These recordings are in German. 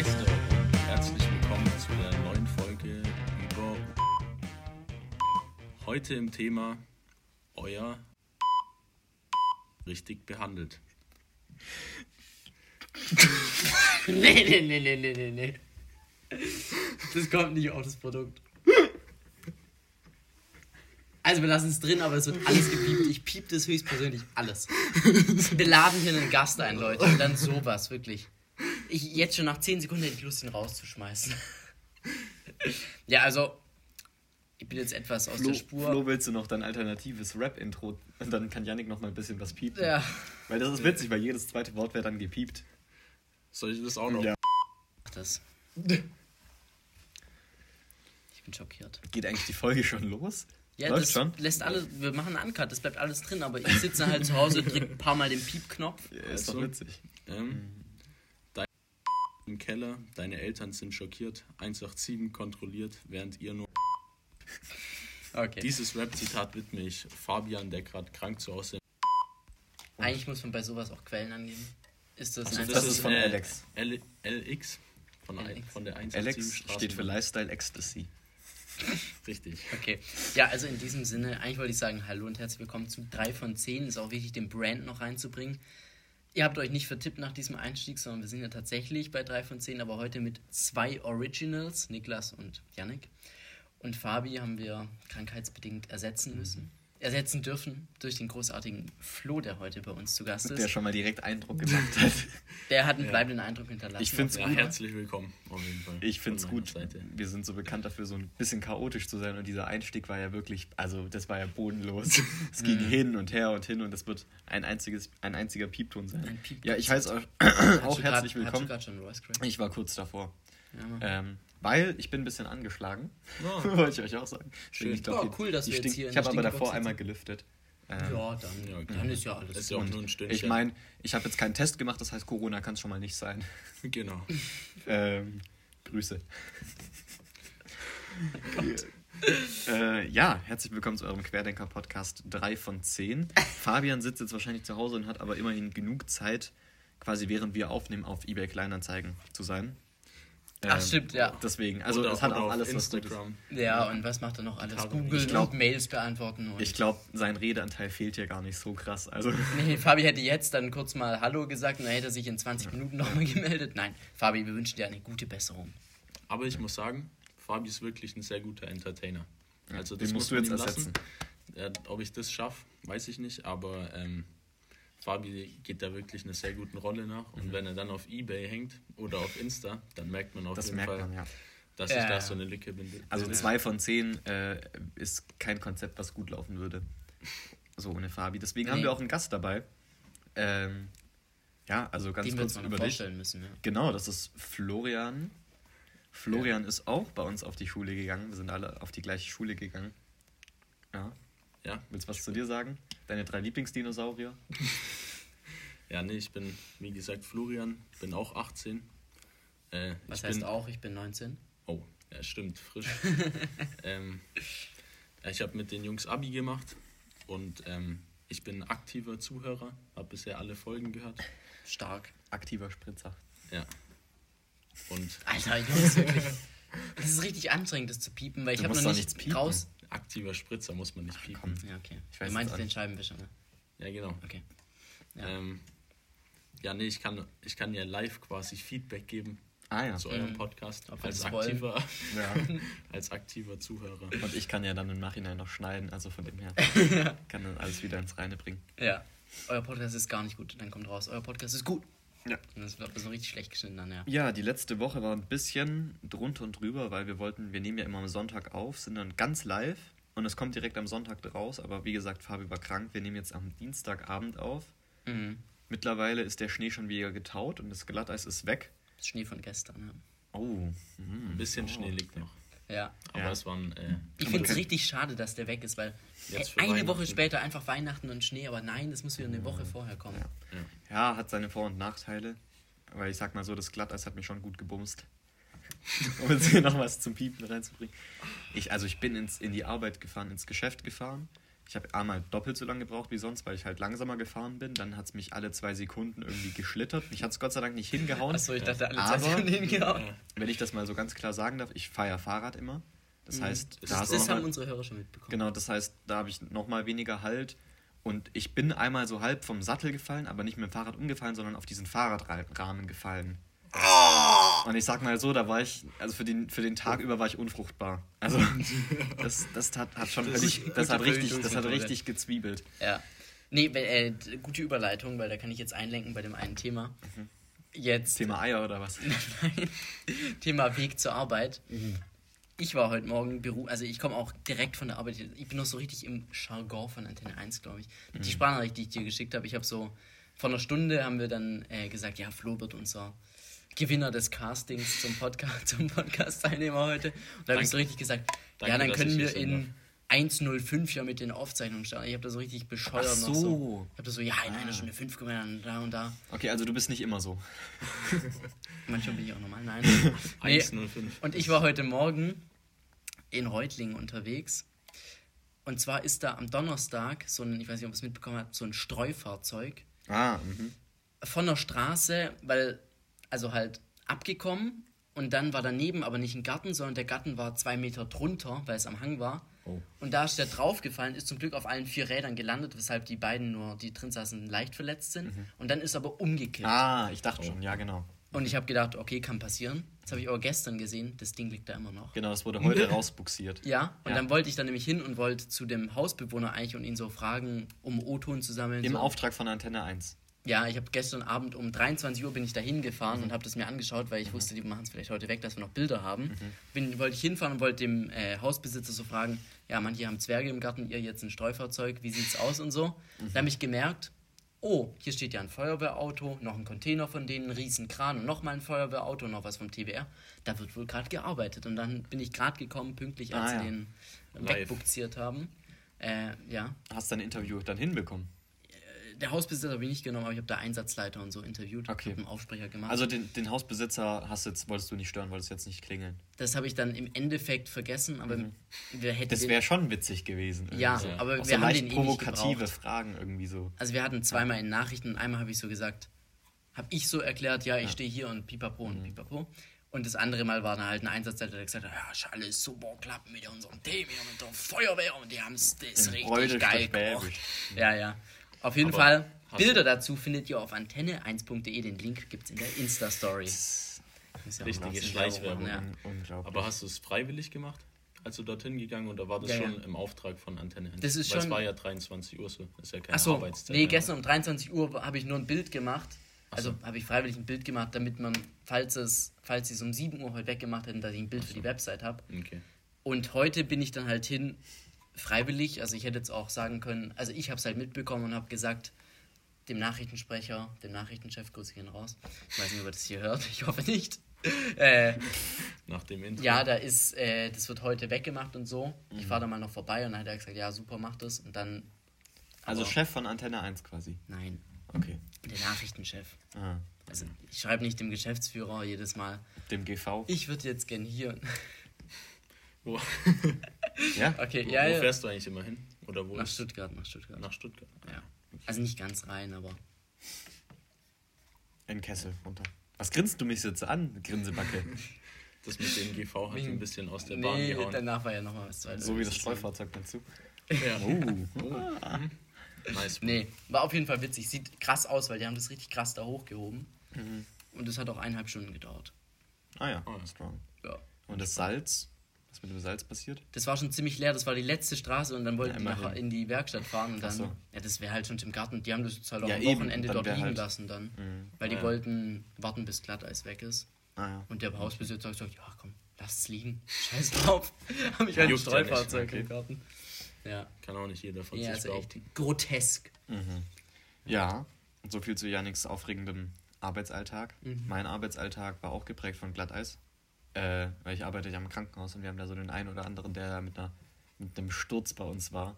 Meister, herzlich willkommen zu der neuen Folge über heute im Thema euer richtig behandelt. Nee, nee, nee, nee, nee, nee. Das kommt nicht auf das Produkt. Also wir lassen es drin, aber es wird alles gepiept. Ich piep das höchstpersönlich alles. Wir laden hier einen Gast ein, Leute. Und dann sowas, wirklich. Ich, jetzt schon nach 10 Sekunden hätte ich Lust, ihn rauszuschmeißen. Ja, also, ich bin jetzt etwas aus Flo, der Spur. Flo, willst du noch dein alternatives Rap-Intro? Und dann kann Yannick noch mal ein bisschen was piepen. Ja, Weil das ist witzig, weil jedes zweite Wort wird dann gepiept. Soll ich das auch noch? Ja. mach das. Ich bin schockiert. Geht eigentlich die Folge schon los? Ja, Läuft das schon? lässt alle, wir machen einen Uncut, das bleibt alles drin, aber ich sitze halt zu Hause, drücke ein paar Mal den Piepknopf. Ja, ist doch Also. witzig. Ähm, dein im Keller, deine Eltern sind schockiert, 187 kontrolliert, während ihr nur. Okay. Dieses Rap-Zitat widme ich Fabian, der gerade krank zu Hause Eigentlich muss man bei sowas auch Quellen angeben. Ist das, Also das ist von Alex. L LX von, LX. von der 187 Alex steht für Lifestyle Ecstasy. Richtig. Okay. Ja, also in diesem Sinne, eigentlich wollte ich sagen, hallo und herzlich willkommen zu 3 von 10. Ist auch wichtig, den Brand noch reinzubringen. Ihr habt euch nicht vertippt nach diesem Einstieg, sondern wir sind ja tatsächlich bei 3 von 10, aber heute mit zwei Originals, Niklas und Yannick. Und Fabi haben wir krankheitsbedingt ersetzen müssen. Ersetzen dürfen durch den großartigen Flo, der heute bei uns zu Gast ist. Der schon mal direkt Eindruck gemacht hat. Der hat einen bleibenden Eindruck hinterlassen. Ich find's Ja, gut. herzlich willkommen auf jeden Fall. Ich finde es gut. Seite. Wir sind so bekannt dafür, so ein bisschen chaotisch zu sein. Und dieser Einstieg war ja wirklich, also das war ja bodenlos. es ging hin und her und hin und es wird ein, einziges, ein einziger Piepton sein. Ein Piep- ja, ich heiße euch auch herzlich grad, willkommen. Ich war kurz davor. Ja. Ähm, weil ich bin ein bisschen angeschlagen. Ja. Wollte ich euch auch sagen. Schön. Ich, glaub, Ja, cool, dass ich wir jetzt hier Ich habe aber davor einmal gelüftet. Ähm, Ja, dann, Ja, dann ist ja alles ist ja auch nur ein Stündchen. ich meine, ich habe jetzt keinen Test gemacht, das heißt, Corona kann es schon mal nicht sein. Genau. Ähm, Grüße. äh, ja, herzlich willkommen zu eurem Querdenker-Podcast 3 von 10. Fabian sitzt jetzt wahrscheinlich zu Hause und hat aber immerhin genug Zeit, quasi während wir aufnehmen, auf eBay Kleinanzeigen zu sein. Ach, Ähm, stimmt, ja. Deswegen, also Oder- das hat auch auf alles was. Instagram. Ja, und was macht er noch alles? Google glaub- und Mails beantworten. Und Ich glaube, sein Redeanteil fehlt hier gar nicht so krass. Also, Nee, Fabi hätte jetzt dann kurz mal Hallo gesagt und dann hätte er sich in 20 Minuten nochmal gemeldet. Nein, Fabi, wir wünschen dir eine gute Besserung. Aber ich muss sagen, Fabi ist wirklich ein sehr guter Entertainer. Also das den muss musst du jetzt lassen. ersetzen. Ja, ob ich das schaffe, weiß ich nicht, aber ähm, Fabi geht da wirklich einer sehr guten Rolle nach. Und wenn er dann auf Ebay hängt oder auf Insta, dann merkt man auf Mhm. Das jeden merkt Fall, man, ja. dass ich da so eine Lücke bin. Also zwei von zehn äh, ist kein Konzept, was gut laufen würde. So ohne Fabi. Deswegen haben Nee. wir auch einen Gast dabei. Ähm, ja, also ganz Den kurz über dich. müssen. Ja. Genau, das ist Florian. Florian ist auch bei uns auf die Schule gegangen. Wir sind alle auf die gleiche Schule gegangen. Ja. Ja, Willst du was zu dir sagen? Deine drei Lieblingsdinosaurier? ja, nee, ich bin, wie gesagt, Florian, bin auch 18. Äh, Was ich heißt bin, auch, ich bin 19? Oh, ja, stimmt, frisch. ähm, ja, ich habe mit den Jungs Abi gemacht und ähm, ich bin aktiver Zuhörer, habe bisher alle Folgen gehört. Stark. Aktiver Spritzer. Ja. Und Alter, Jungs, wirklich. Das ist richtig anstrengend, das zu piepen, weil ich habe noch nicht raus. Aktiver Spritzer muss man nicht piepen. komm. Ja, okay. Ich weiß du meinst den. Scheibenwischer, ne? Ja, genau. Okay. Ja. Ähm, ja, nee, ich kann, ich kann ja live quasi Feedback geben Ah ja. zu eurem Mhm. Podcast Ob als aktiver, ja. als aktiver Zuhörer. Und ich kann ja dann im Nachhinein noch schneiden, also von dem her. kann dann alles wieder ins Reine bringen. Ja. Euer Podcast ist gar nicht gut. Dann kommt raus, euer Podcast ist gut. Ja. Und das wird so richtig schlecht geschnitten dann, ja. Ja, die letzte Woche war ein bisschen drunter und drüber, weil wir wollten, wir nehmen ja immer am Sonntag auf, sind dann ganz live und es kommt direkt am Sonntag raus, aber wie gesagt, Fabi war krank, wir nehmen jetzt am Dienstagabend auf. Mhm. Mittlerweile ist der Schnee schon wieder getaut und das Glatteis ist weg. Das Schnee von gestern, ja. Oh, hm. Ein bisschen oh. Schnee liegt noch. Ja. Aber Ja. es waren. Äh, Ich Aber finde es richtig schade, dass der weg ist, weil eine Woche später einfach Weihnachten und Schnee, aber nein, das muss wieder eine Woche vorher kommen. Ja. ja. Ja, hat seine Vor- und Nachteile, weil ich sag mal so, das Glatteis hat mich schon gut gebumst. um jetzt hier noch was zum Piepen reinzubringen. Ich, also ich bin ins, in die Arbeit gefahren, ins Geschäft gefahren. Ich habe einmal doppelt so lange gebraucht wie sonst, weil ich halt langsamer gefahren bin. Dann hat es mich alle zwei Sekunden irgendwie geschlittert. Mich hat es Gott sei Dank nicht hingehauen. Achso, ich dachte, alle zwei Sekunden hingehauen. Wenn ich das mal so ganz klar sagen darf, ich fahre ja Fahrrad immer. Das heißt, Das da Das haben mal- unsere Hörer schon mitbekommen. Genau, das heißt, da habe ich nochmal weniger Halt. Und ich bin einmal so halb vom Sattel gefallen, aber nicht mit dem Fahrrad umgefallen, sondern auf diesen Fahrradrahmen gefallen. Und ich sag mal so, da war ich, also für den, für den Tag über war ich unfruchtbar. Also das, das hat, hat schon Das ist das hat richtig, das hat richtig gezwiebelt. Ja. Nee, äh, gute Überleitung, weil da kann ich jetzt einlenken bei dem einen Thema. Jetzt Thema Eier oder was? Nein. Thema Weg zur Arbeit. Ich war heute Morgen Beruf, also ich komme auch direkt von der Arbeit. Ich bin noch so richtig im Jargon von Antenne 1, glaube ich. Die Sprachnachricht, die ich dir geschickt habe, ich habe so vor einer Stunde haben wir dann äh, gesagt, ja, Flo wird unser Gewinner des Castings zum Podcast, zum Podcast-Teilnehmer heute. Und da habe ich so richtig gesagt, Danke, ja, dann können wir in 1.05 ja mit den Aufzeichnungen starten. Ich habe da so richtig bescheuert Ach noch so. so. Ich habe da so, ja, in Ah. einer Stunde 5 können wir dann da und da. Okay, also du bist nicht immer so. Manchmal bin ich auch normal, nein. Nee, 105. und ich war heute Morgen in Reutlingen unterwegs. Und zwar ist da am Donnerstag so ein, ich weiß nicht, ob ihr es mitbekommen habt, so ein Streufahrzeug Ah, mhm. von der Straße, weil, also halt abgekommen und dann war daneben aber nicht ein Garten, sondern der Garten war zwei Meter drunter, weil es am Hang war. Oh. Und da ist der draufgefallen, ist zum Glück auf allen vier Rädern gelandet, weshalb die beiden nur, die drin saßen, leicht verletzt sind. Und dann ist aber umgekippt. Ah, ich dachte schon, ja genau. Und ich habe gedacht, okay, kann passieren. Das habe ich aber gestern gesehen, das Ding liegt da immer noch. Genau, das wurde heute rausbuxiert. Ja, und Ja. dann wollte ich dann nämlich hin und wollte zu dem Hausbewohner eigentlich und ihn so fragen, um O-Ton zu sammeln. Im so. Auftrag von Antenne 1. Ja, ich habe gestern Abend um 23 Uhr bin ich da hingefahren und habe das mir angeschaut, weil ich wusste, die machen es vielleicht heute weg, dass wir noch Bilder haben. Bin, wollte ich hinfahren und wollte dem äh, Hausbesitzer so fragen, ja, manche haben Zwerge im Garten, ihr jetzt ein Streufahrzeug, wie sieht's aus und so. Da habe ich gemerkt, oh, hier steht ja ein Feuerwehrauto, noch ein Container von denen, ein Riesenkran und nochmal ein Feuerwehrauto, noch was vom TBR. Da wird wohl gerade gearbeitet. Und dann bin ich gerade gekommen, pünktlich, als Ah, ja. sie den Live. wegbuxiert haben. Äh, ja, Hast dein Interview dann hinbekommen? Der Hausbesitzer habe ich nicht genommen, aber ich habe da Einsatzleiter und so interviewt. Okay. Hab einen Aufsprecher gemacht. Also den, den Hausbesitzer hast jetzt, wolltest du nicht stören, wolltest jetzt nicht klingeln. das habe ich dann im Endeffekt vergessen, aber wir hätten Mhm. Das wäre schon witzig gewesen. Ja, so. aber Auch wir so haben den eh nicht provokative gebraucht. Fragen irgendwie so. Also wir hatten zweimal in Nachrichten einmal habe ich so gesagt, habe ich so erklärt, ja, ich stehe hier und pipapo Mhm. und pipapo. Und das andere Mal war dann halt ein Einsatzleiter, der gesagt hat, ja, ist alles super, klappt mit unserem Team, mit der Feuerwehr und die haben es richtig geil gemacht. Ja, ja. Auf jeden Aber Fall, Bilder dazu findet ihr auf antenne1.de, den Link gibt es in der Insta-Story. Ja Richtige Schleichwerbung. Unglaublich. Aber hast du es freiwillig gemacht, als du dorthin gegangen oder war das Ja, schon ja. im Auftrag von Antenne 1? Das ist Weil es schon- war ja 23 Uhr so. Das ist ja keine Achso, Arbeitszeit. nee, gestern um 23 Uhr habe ich nur ein Bild gemacht. Also so. habe ich freiwillig ein Bild gemacht, damit man, falls es, falls sie es um 7 Uhr heute weggemacht hätten, dass ich ein Bild für die Website habe. Okay. Und heute bin ich dann halt hin, freiwillig. Also ich hätte jetzt auch sagen können, also ich habe es halt mitbekommen und habe gesagt, dem Nachrichtensprecher, dem Nachrichtenchef, Grüße gehen raus. Ich weiß nicht, ob er das hier hört, ich hoffe nicht. Äh, Nach dem Intro. ja, da ist, äh, das wird heute weggemacht und so. Ich fahre da mal noch vorbei und dann hat er gesagt, ja, super, mach das. Und dann, also Chef von Antenne 1 quasi. nein, Okay. der Nachrichtenchef. Ah, Also ich schreibe nicht dem Geschäftsführer jedes Mal, dem GV. ich würde jetzt gern hier. Wo, Ja? Okay, wo, ja, wo fährst du eigentlich immer hin? Oder wo Nach ist- Stuttgart, nach Stuttgart. Nach Stuttgart. Ja. Also nicht ganz rein, aber. In Kessel runter. Was grinst du mich jetzt an, Grinsebacke? Das mit dem GV hat Wegen- ein bisschen aus der Bahn Nee, gehauen. danach war ja nochmal was zweites. so wie das Streufahrzeug dazu. Ja. Oh. Nice. Nee, war auf jeden Fall witzig. Sieht krass aus, weil die haben das richtig krass da hochgehoben. Mhm. Und das hat auch eineinhalb Stunden gedauert. Ah ja, Ah, ja. strong. Ja. Und das Salz? Was mit dem Salz passiert? Das war schon ziemlich leer, das war die letzte Straße und dann wollten Ja, die nach, immerhin. in die Werkstatt fahren und dann. So. Ja, das wäre halt schon im Garten. Die haben das jetzt halt auch Ja, am Wochenende dort liegen halt- lassen dann. Mhm. Weil die Ja. wollten warten, bis Glatteis weg ist. Ah ja. Und der Hausbesitzer hat gesagt, ja komm, lass es liegen. Scheiß drauf. Hab ich halt ein Streufahrzeug okay. im Garten. Ja. Kann auch nicht jeder von Ja, sich also echt grotesk. Mhm. Ja, und so viel zu Janiks aufregendem Arbeitsalltag. Mhm. Mein Arbeitsalltag war auch geprägt von Glatteis. Äh, weil ich arbeite ja im Krankenhaus und wir haben da so den einen oder anderen, der da mit, einer, mit einem Sturz bei uns war.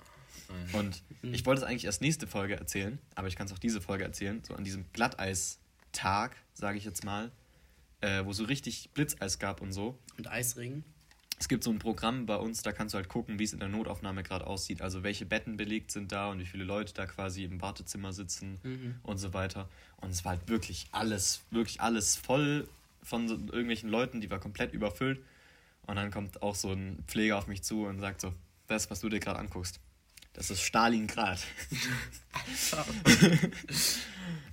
Ja. Und Mhm. ich wollte es eigentlich erst nächste Folge erzählen, aber ich kann es auch diese Folge erzählen. So an diesem Glatteis-Tag, sage ich jetzt mal, äh, wo so richtig Blitzeis gab und so. Und Eisregen. Es gibt so ein Programm bei uns, da kannst du halt gucken, wie es in der Notaufnahme gerade aussieht. Also welche Betten belegt sind da und wie viele Leute da quasi im Wartezimmer sitzen Mhm. und so weiter. Und es war halt wirklich alles, wirklich alles voll von so irgendwelchen Leuten, die war komplett überfüllt. Und dann kommt auch so ein Pfleger auf mich zu und sagt so, das, was du dir gerade anguckst, das ist Stalingrad.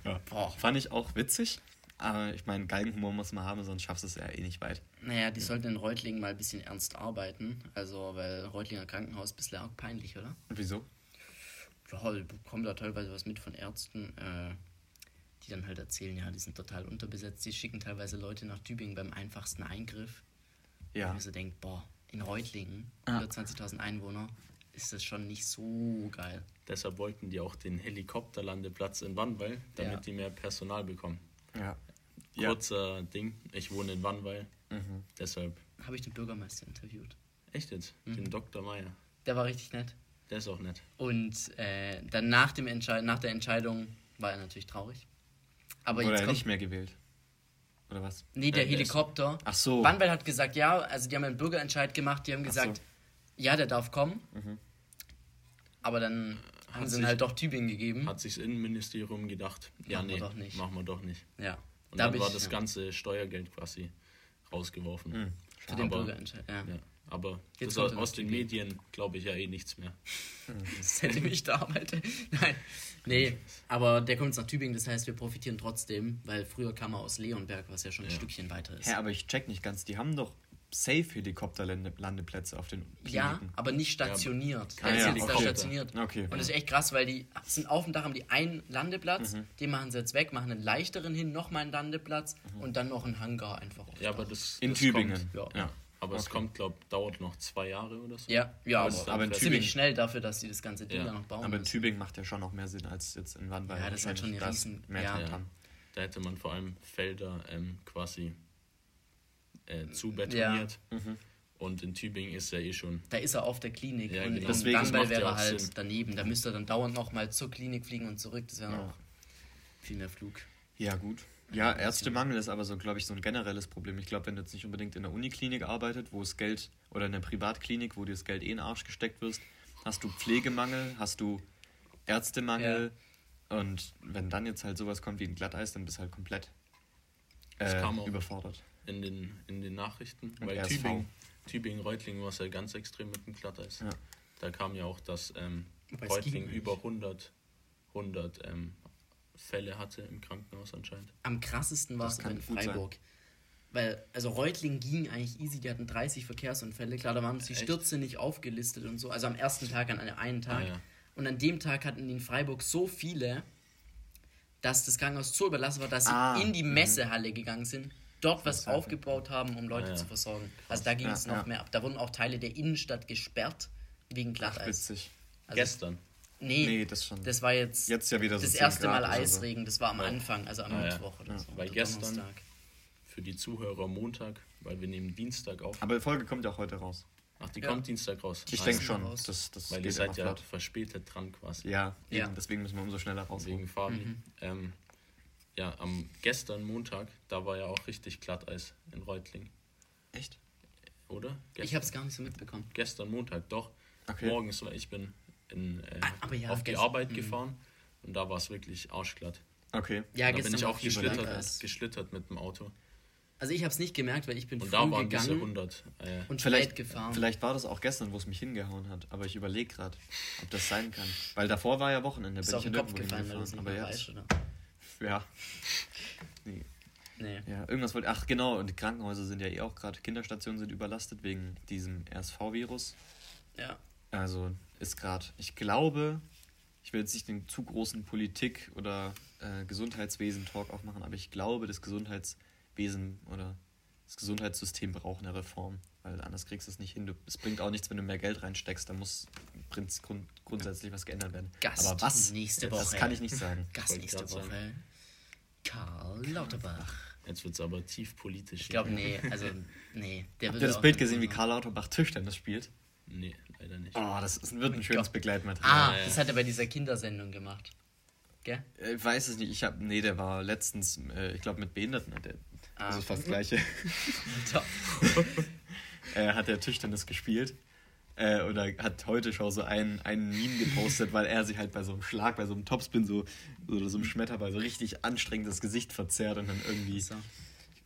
ja. Boah. Fand ich auch witzig. Aber ich meine, Galgenhumor muss man haben, sonst schaffst du es ja eh nicht weit. Naja, die sollten in Reutlingen mal ein bisschen ernst arbeiten. Also, weil Reutlinger Krankenhaus ist ein bisschen arg peinlich, oder? Und wieso? Ja, ich bekomme da teilweise was mit von Ärzten, äh, die dann halt erzählen, ja, die sind total unterbesetzt. Die schicken teilweise Leute nach Tübingen beim einfachsten Eingriff. Ja. Und ich so denkt, boah, in Reutlingen, Ah. 120.000 Einwohner, ist das schon nicht so geil. Deshalb wollten die auch den Helikopterlandeplatz in Wannweil, damit Ja. die mehr Personal bekommen. Ja. Ja. Kurzer Ding, ich wohne in Wannweil, Mhm. deshalb. Habe ich den Bürgermeister interviewt. Echt jetzt? Mhm. Den Dr. Meier. Der war richtig nett. Der ist auch nett. Und äh, dann nach, dem Entscheid nach der Entscheidung war er natürlich traurig. Aber Wurde er nicht mehr gewählt? Oder was? Nee, der Ja, der ist- Helikopter. Ach so. Wannwell hat gesagt, ja, also die haben einen Bürgerentscheid gemacht, die haben gesagt, so. ja, der darf kommen. Mhm. Aber dann haben sie sich- ihn halt doch Tübingen gegeben. Hat sich das Innenministerium gedacht, ja Machen wir nee, doch nicht. machen wir doch nicht. ja. Und Da dann war ich- das ja, ganze Steuergeld quasi rausgeworfen. Mhm. Für den Bürgerentscheid, ja. Ja, aber Jetzt das aus den. Medien glaube ich ja eh nichts mehr. Das hätte mich da arbeite. Nein. Nee, aber der kommt jetzt nach Tübingen, das heißt, wir profitieren trotzdem, weil früher kam er aus Leonberg, was ja schon ein Ja. Stückchen weiter ist. Hä, aber ich check nicht ganz. Die haben doch safe Helikopterlandeplätze auf den Ja, Kliniken. aber nicht stationiert. Ja, da okay. stationiert. Okay. Und das ist echt krass, weil die sind auf dem Dach, haben die einen Landeplatz, Mhm. den machen sie jetzt weg, machen einen leichteren hin, nochmal einen Landeplatz und dann noch einen Hangar einfach auf Ja, aber Dach. das, In das Tübingen. Kommt, Ja. Ja. Aber es Okay. kommt, glaube dauert noch zwei Jahre oder so. Ja, ja, Aber es ist aber, aber. Tübingen- ziemlich schnell dafür, dass sie das ganze Ding Ja. da noch bauen Aber in müssen. Tübingen macht ja schon noch mehr Sinn als jetzt in Wannweil. Ja, das halt schon riesen- mehr ja. dran Ja. Da hätte man vor allem Felder ähm, quasi äh, zubetoniert. Mhm. Und in Tübingen ist ja eh schon. Da ist er auf der Klinik Ja, und genau. in Deswegen, ja wäre halt Sinn. daneben. Da müsste er dann dauernd nochmal zur Klinik fliegen und zurück. Das wäre Ja. noch viel mehr Flug. Ja, gut. Ja, Ärztemangel ist aber so, glaube ich, so ein generelles Problem. Ich glaube, wenn du jetzt nicht unbedingt in der Uniklinik arbeitet, wo das Geld, oder in der Privatklinik, wo dir das Geld eh in den Arsch gesteckt wirst, hast du Pflegemangel, hast du Ärztemangel. Und wenn dann jetzt halt sowas kommt wie ein Glatteis, dann bist du halt komplett Das äh, kam auch. überfordert. in den, in den Nachrichten. Und weil RSV. Tübingen, Tübingen, Reutlingen war es ja ganz extrem mit dem Glatteis. Ja. Da kam ja auch, dass ähm, Reutlingen über 100, 100 ähm, Fälle hatte im Krankenhaus anscheinend. Am krassesten war es in gut sein. Freiburg. Weil, also Reutling ging eigentlich easy, die hatten 30 Verkehrsunfälle. Klar, da waren die Echt? Stürze nicht aufgelistet und so. Also am ersten Tag, an einem einen Tag. Ah, ja. Und an dem Tag hatten die in Freiburg so viele, dass das Krankenhaus so überlassen war, dass sie Ah, in die mhm. Messehalle gegangen sind, dort was aufgebaut haben, um Leute Ah, ja. zu versorgen. Also da ging Ja, es noch ja. mehr ab. Da wurden auch Teile der Innenstadt gesperrt wegen Ach, Glatteis. witzig. Also, Gestern. Nee, Nee, das schon. das war jetzt, Jetzt ja wieder so das 10 erste Mal Grad oder so. Eisregen. Das war am. Anfang, also am Ah, ja. Mittwoch oder Ja. so. Weil oder gestern- Donnerstag. Für die Zuhörer Montag, weil wir nehmen Dienstag auf. Aber die Folge kommt ja auch heute raus. Ach, die Ja. kommt Dienstag raus. Ich denke schon. raus. Das, das Weil ihr seid ja flott. verspätet dran quasi. Ja, Ja. eben, deswegen müssen wir umso schneller rausholen. Wegen Fabi. Mhm. Ähm, ja, am gestern Montag, da war ja auch richtig Glatteis in Reutling, Echt? oder? Ich Gestern, habe es gar nicht so mitbekommen. gestern Montag, doch. Okay. Morgens, weil ich bin in, äh, Ah, aber ja, auf die Arbeit mhm. gefahren und da war es wirklich arschglatt. Okay. Ja, da bin ich auch geschlittert, geschlittert mit dem Auto. Also ich habe es nicht gemerkt, weil ich bin Und früh da waren diese gegangen 100. Äh, und Vielleicht, gefahren. vielleicht war das auch gestern, wo es mich hingehauen hat. Aber ich überlege gerade, ob das sein kann. Weil davor war ja Wochenende, ist bin auf ich den Kopf gefallen, hingefahren. nicht Aber weißt, oder? ja. Nee. Nee. Ja, irgendwas wollte. Ach, genau. Und die Krankenhäuser sind ja eh auch gerade. Kinderstationen sind überlastet wegen diesem RSV-Virus. Ja. Also ist gerade. Ich glaube, ich will jetzt nicht den zu großen Politik- oder äh, Gesundheitswesen-Talk aufmachen, aber ich glaube, das Gesundheitswesen oder das Gesundheitssystem braucht eine Reform. Weil anders kriegst du es nicht hin. Du, es bringt auch nichts, wenn du mehr Geld reinsteckst. Da muss prinz, grund, grundsätzlich was geändert werden. Gast aber was? nächste Das Woche. kann ich nicht sagen. Gast nächste grad sagen. Woche. Karl Lauterbach. jetzt wird es aber tief politisch. Ich glaube, nee, also, nee. Der Habt ihr das Bild gesehen, wie Karl Lauterbach Tischtennis spielt? Nee, leider nicht. Oh, das ist, wird ein schönes. Begleitmaterial. Ah, Ja, das hat er bei dieser Kindersendung gemacht. Gell? Äh, Ich weiß es nicht. Ich habe, nee, der war letztens, äh, ich glaube mit Behinderten. hat Der, Ah. Das ist fast das Gleiche. Äh, hat er Tischtennis gespielt. Äh, oder hat heute schon so einen, einen Meme gepostet, weil er sich halt bei so einem Schlag, bei so einem Topspin so, oder so einem Schmetterball so richtig anstrengend das Gesicht verzerrt und dann irgendwie. So.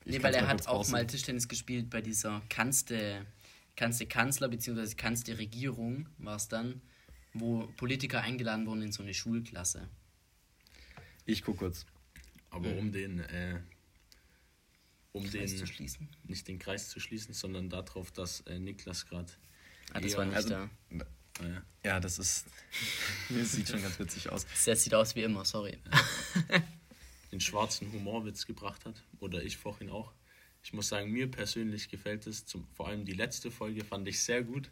Ich Nee, weil er hat auch mal Tischtennis gespielt bei dieser Kanzte Kanzler bzw. Kanzte Regierung war es dann, wo Politiker eingeladen wurden in so eine Schulklasse. Ich guck kurz. Aber um den, äh, um Kreis den, zu schließen. nicht den Kreis zu schließen, sondern darauf, dass äh, Niklas gerade. Ah, das Ja, war nicht also- da. Äh, Ja, das ist. das sieht schon ganz witzig aus. Das sieht aus wie immer, sorry. den schwarzen Humorwitz gebracht hat. Oder ich vorhin auch. Ich muss sagen, mir persönlich gefällt es. Zum, vor allem die letzte Folge fand ich sehr gut.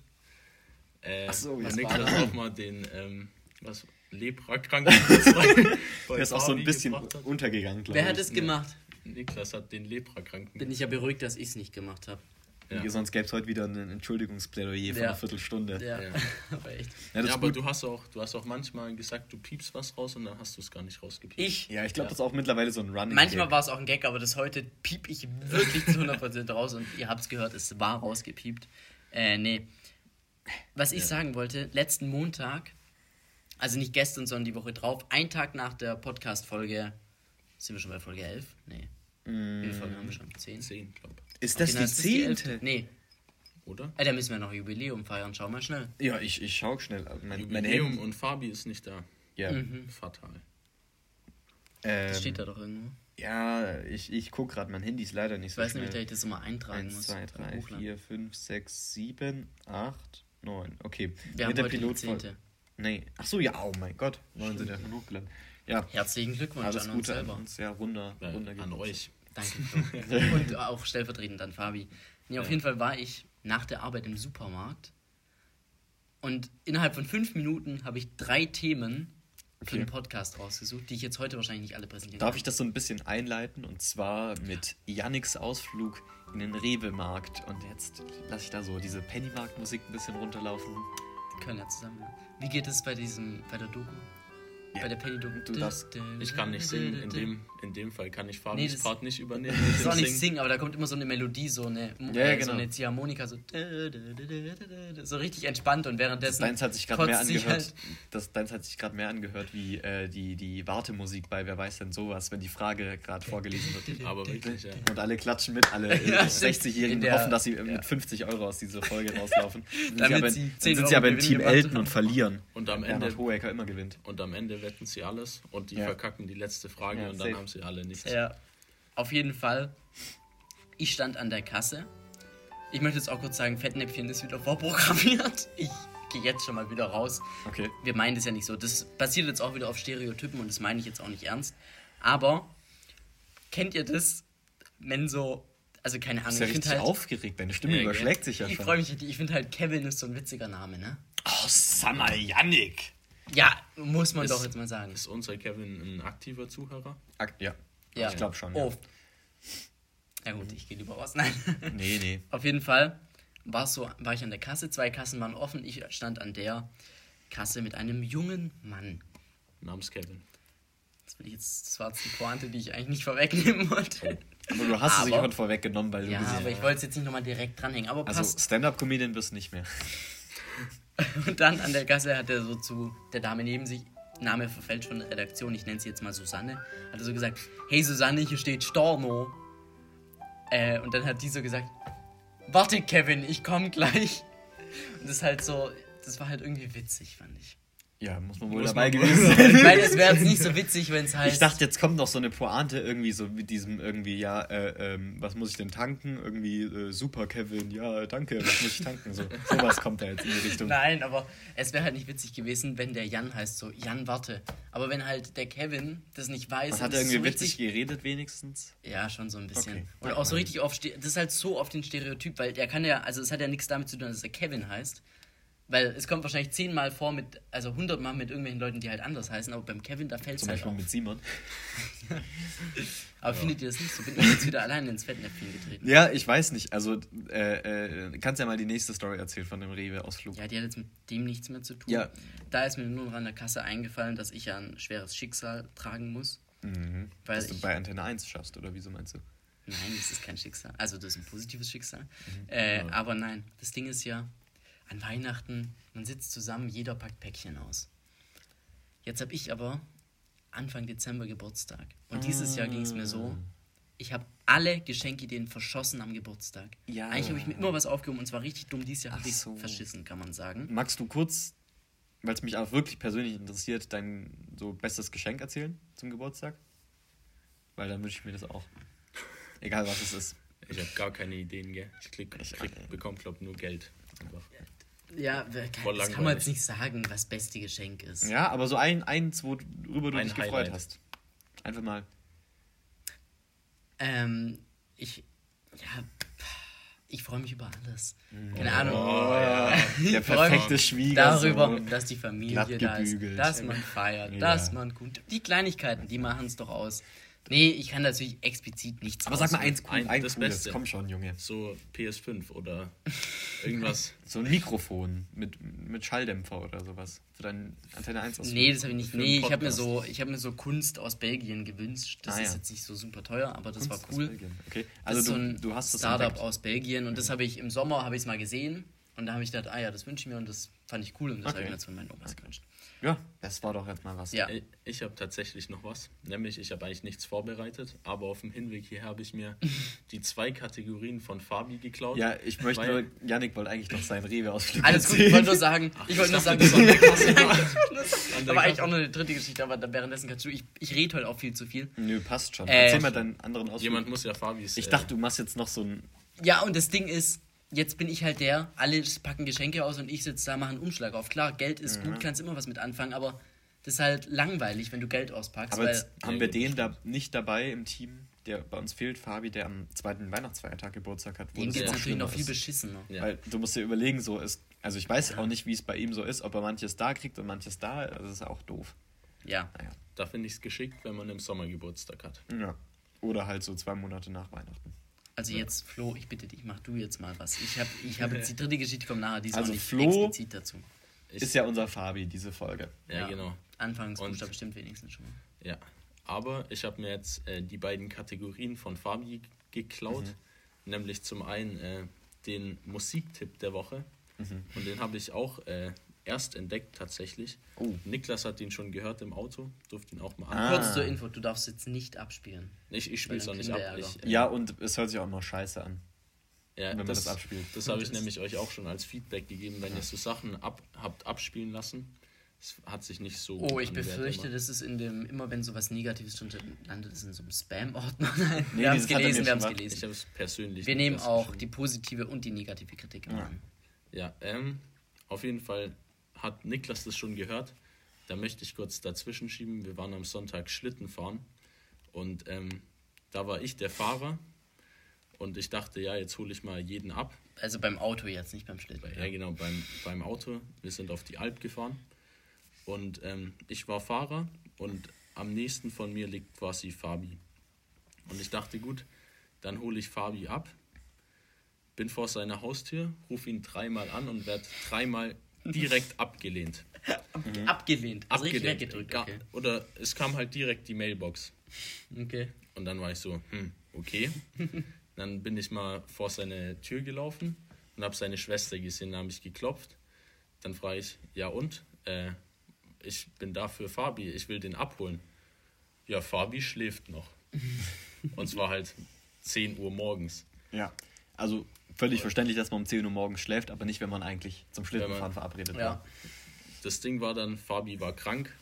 Äh, Ach so, Niklas war das? auch mal den ähm, was, Leprakranken Der ist auch so ein bisschen hat. untergegangen, glaube Wer ich. hat es gemacht? Niklas hat den Leprakranken. Bin ich ja beruhigt, dass ich es nicht gemacht habe. Ja. Sonst gäbe es heute wieder ein Entschuldigungsplädoyer von einer Viertelstunde. Ja, Ja. aber echt. Aber gut. du hast, auch, du hast auch manchmal gesagt, du piepst was raus und dann hast du es gar nicht rausgepiept. Ich? Ja, ich glaube, das ist auch mittlerweile so ein Running Manchmal war es auch ein Gag, aber das heute piep ich wirklich zu 100% raus und ihr habt es gehört, es war rausgepiept. Äh, nee. Was ich Ja. sagen wollte, letzten Montag, also nicht gestern, sondern die Woche drauf, ein Tag nach der Podcast-Folge, sind wir schon bei Folge 11? Nee. Wie viele Folgen haben wir schon? 10? 10, glaube Ist das Okay, die zehnte? Nee. Oder? Äh, da müssen wir noch Jubiläum feiern, schau mal schnell. Ja, ich, ich schau schnell. Mein, mein Jubiläum Handy. und Fabi ist nicht da. Ja, Mhm. Fatal. ähm, Das steht da doch irgendwo. ja ich, ich guck gerade, mein Handy ist leider nicht Ich so weiß nämlich, dass schnell. ich das immer eintragen 1, muss. 2, beim 3, Hochladen. 4, 5, 6, 7, 8, 9. Okay. Wir haben Mit der heute die Pilotfolge. 10. Nee. Ach so, ja, oh mein Gott. 9 sind ja schon hochgeladen. Ja, Herzlichen Glückwunsch alles an uns Gute an selber. uns. Ja, runder, Äh, runder an euch. Danke. Und auch stellvertretend an Fabi. Nee, auf Ja. jeden Fall war ich nach der Arbeit im Supermarkt und innerhalb von fünf Minuten habe ich drei Themen für Okay. den Podcast rausgesucht, die ich jetzt heute wahrscheinlich nicht alle präsentieren Darf kann. ich das so ein bisschen einleiten? Und zwar mit Yannicks Ausflug in den Rewe-Markt. Und jetzt lasse ich da so diese Pennymarkt-Musik ein bisschen runterlaufen. Können ja zusammen. Wie geht es bei diesem, bei der Doku? Ja, Bei der Penny-Doku? du darfst- Ich kann nicht singen. In dem, in dem Fall kann ich Fabis Nee, das- Part nicht übernehmen. Das ist auch nicht Singen. aber da kommt immer so eine Melodie, so eine, Ja, ja, äh, genau. so eine Ziehharmonika, so, so richtig entspannt und währenddessen. Deins hat sich gerade mehr angehört. halt- Das, deins hat sich gerade mehr angehört wie äh, die, die Wartemusik bei Wer weiß denn sowas, wenn die Frage gerade vorgelesen wird. Aber wirklich, ja. Und alle klatschen mit, alle äh, Ja, stimmt. 60-Jährigen In der- hoffen, dass sie äh, ja. mit 50 Euro aus dieser Folge rauslaufen. Dann sind Damit sie aber, sie dann 10 sind sie aber im Team Elton haben. und verlieren. Und am Ende, Hohecker immer gewinnt. und am Ende wetten sie alles und die Ja. verkacken die letzte Frage Ja, und dann haben sie alle nichts. Ja, auf jeden Fall. Ich stand an der Kasse. Ich möchte jetzt auch kurz sagen, Fettnäpfchen ist wieder vorprogrammiert. Ich gehe jetzt schon mal wieder raus. Okay. Wir meinen das ja nicht so. Das basiert jetzt auch wieder auf Stereotypen und das meine ich jetzt auch nicht ernst. Aber kennt ihr das, wenn so, also keine Du Ahnung, bist ja ich richtig finde halt, aufgeregt, deine Stimme Ja, überschlägt sich ja ich schon. freue mich richtig. Ich finde halt, Kevin ist so ein witziger Name, ne? Oh, sag mal, Yannick! Ja, muss man Ist- doch jetzt mal sagen. Ist unser Kevin ein aktiver Zuhörer? Ak ja. Ja. Ich glaube schon. Ja. Oh. Ja gut, ich gehe lieber raus. Nein. Nee, nee. Auf jeden Fall war so, war ich an der Kasse, zwei Kassen waren offen, ich stand an der Kasse mit einem jungen Mann. Namens Kevin. Das will ich jetzt, das war jetzt die Pointe, die ich eigentlich nicht vorwegnehmen wollte. Aber du hast es sich Aber- schon vorweggenommen, weil du Ja, gesehen aber ich wollte es jetzt nicht nochmal direkt dranhängen, aber Also. Stand-Up-Comedian wirst du nicht mehr. Und dann an der Kasse hat er so zu der Dame neben sich, Name verfällt schon Redaktion, ich nenne sie jetzt mal Susanne, hat er so gesagt, hey Susanne, hier steht Storno. Äh, und dann hat die so gesagt, warte Kevin, ich komm gleich. Und das ist halt so, das war halt irgendwie witzig, fand ich. Ja, muss man wohl Muss dabei man gewesen sein. Ich meine, es wäre jetzt nicht so witzig, wenn es heißt. Ich dachte, jetzt kommt noch so eine Pointe irgendwie so mit diesem irgendwie, ja, äh, ähm, was muss ich denn tanken? Irgendwie, äh, super, Kevin, ja, danke, was muss ich tanken? So, sowas kommt da jetzt in die Richtung. Nein, aber es wäre halt nicht witzig gewesen, wenn der Jan heißt so, Jan, warte. Aber wenn halt der Kevin das nicht weiß. Was und hat er irgendwie so witzig geredet wenigstens? Ja, schon so ein bisschen. Okay. Und auch so richtig Ste- das ist halt so auf den Stereotyp, weil der kann ja, also es hat ja nichts damit zu tun, dass er Kevin heißt. Weil es kommt wahrscheinlich zehnmal vor mit, also hundertmal mit irgendwelchen Leuten, die halt anders heißen, aber beim Kevin, da fällt es halt Beispiel auf. mit Simon. Aber findet ihr das nicht so? Bin ich jetzt wieder alleine ins Fettnäpfchen getreten? Ja, ich weiß nicht. Also, äh, äh, kannst ja mal die nächste Story erzählen von dem Rewe-Ausflug. Ja, die hat jetzt mit dem nichts mehr zu tun. Ja. Da ist mir nur noch an der Kasse eingefallen, dass ich ja ein schweres Schicksal tragen muss. Mhm. Weil Dass du bei Antenne 1 schaffst, oder wieso meinst du? Nein, das ist kein Schicksal. Also das ist ein positives Schicksal. Mhm. Äh, Aber nein, das Ding ist ja, an Weihnachten, man sitzt zusammen, jeder packt Päckchen aus. Jetzt habe ich aber Anfang Dezember Geburtstag. Und dieses Jahr ging es mir so, ich habe alle Geschenkideen verschossen am Geburtstag. Ja. Eigentlich habe ich mir immer was aufgehoben und zwar richtig dumm. Dieses Jahr habe ich so. verschissen, kann man sagen. Magst du kurz, weil es mich auch wirklich persönlich interessiert, dein so bestes Geschenk erzählen zum Geburtstag? Weil dann wünsche ich mir das auch. Egal was es ist. Ich habe gar keine Ideen, gell? Ich klick, Ich- krieg, bekomme, glaube nur Geld. Einfach. Ja, Voll das kann man jetzt nicht sagen, was beste Geschenk ist. Ja, aber so ein, eins, worüber du Ein dich gefreut Highlight. hast. Einfach mal. Ähm, ich, ja, ich freue mich über alles. Mhm. Keine Ahnung. Oh, ja. Der perfekte Schwiegersohn. Darüber, dass die Familie da ist, dass man feiert, Ja. dass man gut. Die Kleinigkeiten, die machen es doch aus. Nee, ich kann natürlich explizit nichts Aber sag mal eins, cool, Ein- ein das cooles. Beste. Komm schon, Junge. So PS5 oder irgendwas. So ein Mikrofon mit, mit Schalldämpfer oder sowas. Für deine Antenne 1 aus. Nee, das habe ich nicht. Nee, ich habe mir so, ich habe mir so Kunst aus Belgien gewünscht. Das Ah, ist ja. jetzt nicht so super teuer, aber das Kunst war aus cool. Belgien. Okay. Das Also ist so du, ein du hast das Startup entdeckt. aus Belgien und das habe ich im Sommer habe ich es mal gesehen und da habe ich gedacht, ah ja, das wünsche ich mir und das fand ich cool und das Okay. habe ich mir jetzt von meinen Opas gewünscht. Ja, das war doch jetzt mal was. Ja. Ich, habe tatsächlich noch was. Nämlich, ich habe eigentlich nichts vorbereitet, aber auf dem Hinweg hierher habe ich mir die zwei Kategorien von Fabi geklaut. Ja, ich möchte nur, Yannick wollte eigentlich noch seinen Rewe-Ausflug Alles gut, ich wollte nur sagen, ich wollte nur ich sagen, das war das war eine aber eigentlich auch noch eine dritte Geschichte, aber währenddessen kannst du, ich, ich rede heute auch viel zu viel. Nö, passt schon. Äh, Erzähl mal deinen anderen Ausflug. Jemand muss ja Fabis. ich äh, dachte, du machst jetzt noch so ein... Ja, und das Ding ist, jetzt bin ich halt der, alle packen Geschenke aus und ich sitze da, mache einen Umschlag auf. Klar, Geld ist gut, kannst immer was mit anfangen, aber das ist halt langweilig, wenn du Geld auspackst, Aber weil jetzt haben Ja, wir den da nicht dabei im Team, der bei uns fehlt, Fabi, der am zweiten Weihnachtsfeiertag Geburtstag hat. wo ihm geht es natürlich noch viel beschissener. Ja. Weil du musst dir überlegen, so ist, also ich weiß auch nicht, wie es bei ihm so ist, ob er manches da kriegt und manches da, also das ist auch doof. Ja. Naja. Da finde ich es geschickt, wenn man im Sommer Geburtstag hat. Ja. Oder halt so zwei Monate nach Weihnachten. Also jetzt, Flo, ich bitte dich, mach du jetzt mal was. Ich habe ich hab jetzt die dritte Geschichte, kommt nachher, die ist Also auch nicht Flo- explizit dazu. Ich, Ist ja unser Fabi, diese Folge. ja, genau. Anfangsbuchstabe Und- bestimmt wenigstens schon mal. Ja. Aber ich habe mir jetzt äh, die beiden Kategorien von Fabi geklaut. Nämlich zum einen äh, den Musiktipp der Woche. Und den habe ich auch äh, erst entdeckt tatsächlich. Oh. Niklas hat ihn schon gehört im Auto, durfte ihn auch mal Ah. an. Kurz zur Info, du darfst jetzt nicht abspielen. Ich, ich spiele es auch nicht ab. Ich, äh, Ja, und es hört sich auch noch scheiße an. ja, wenn man das abspielt. Das habe ich Das- nämlich euch auch schon als Feedback gegeben, wenn ihr so Sachen ab, habt abspielen lassen. Es hat sich nicht so. Oh, ich befürchte, immer. das ist in dem, immer wenn sowas Negatives drin landet es in so einem Spam-Ordner. Nee, wir haben es gelesen, wir haben es mal- Ich gelesen. habe es persönlich. Wir nehmen auch die positive und die negative Kritik immer Ja. an. Ja, ähm, auf jeden Fall hat Niklas das schon gehört. Da möchte ich kurz dazwischen schieben. Wir waren am Sonntag Schlitten fahren und ähm, da war ich der Fahrer und ich dachte, ja, jetzt hole ich mal jeden ab. Also beim Auto jetzt, nicht beim Schlitten. Ja, genau, beim, beim Auto. Wir sind auf die Alp gefahren und ähm, ich war Fahrer und am nächsten von mir liegt quasi Fabi. Und ich dachte, gut, dann hole ich Fabi ab, bin vor seiner Haustür, rufe ihn dreimal an und werde dreimal direkt abgelehnt. Abgelehnt. Also richtig abgelehnt. weggedrückt. Ga- Okay. Oder es kam halt direkt die Mailbox. okay. Und dann war ich so, hm, okay. dann bin ich mal vor seine Tür gelaufen und habe seine Schwester gesehen, da habe ich geklopft. Dann frage ich, ja und? Äh, ich bin da für Fabi, ich will den abholen. Ja, Fabi schläft noch. und es war halt 10 Uhr morgens. Ja. Also völlig verständlich, dass man um 10 Uhr morgens schläft, aber nicht, wenn man eigentlich zum Schlittenfahren man- verabredet Ja. war. Das Ding war dann, Fabi war krank.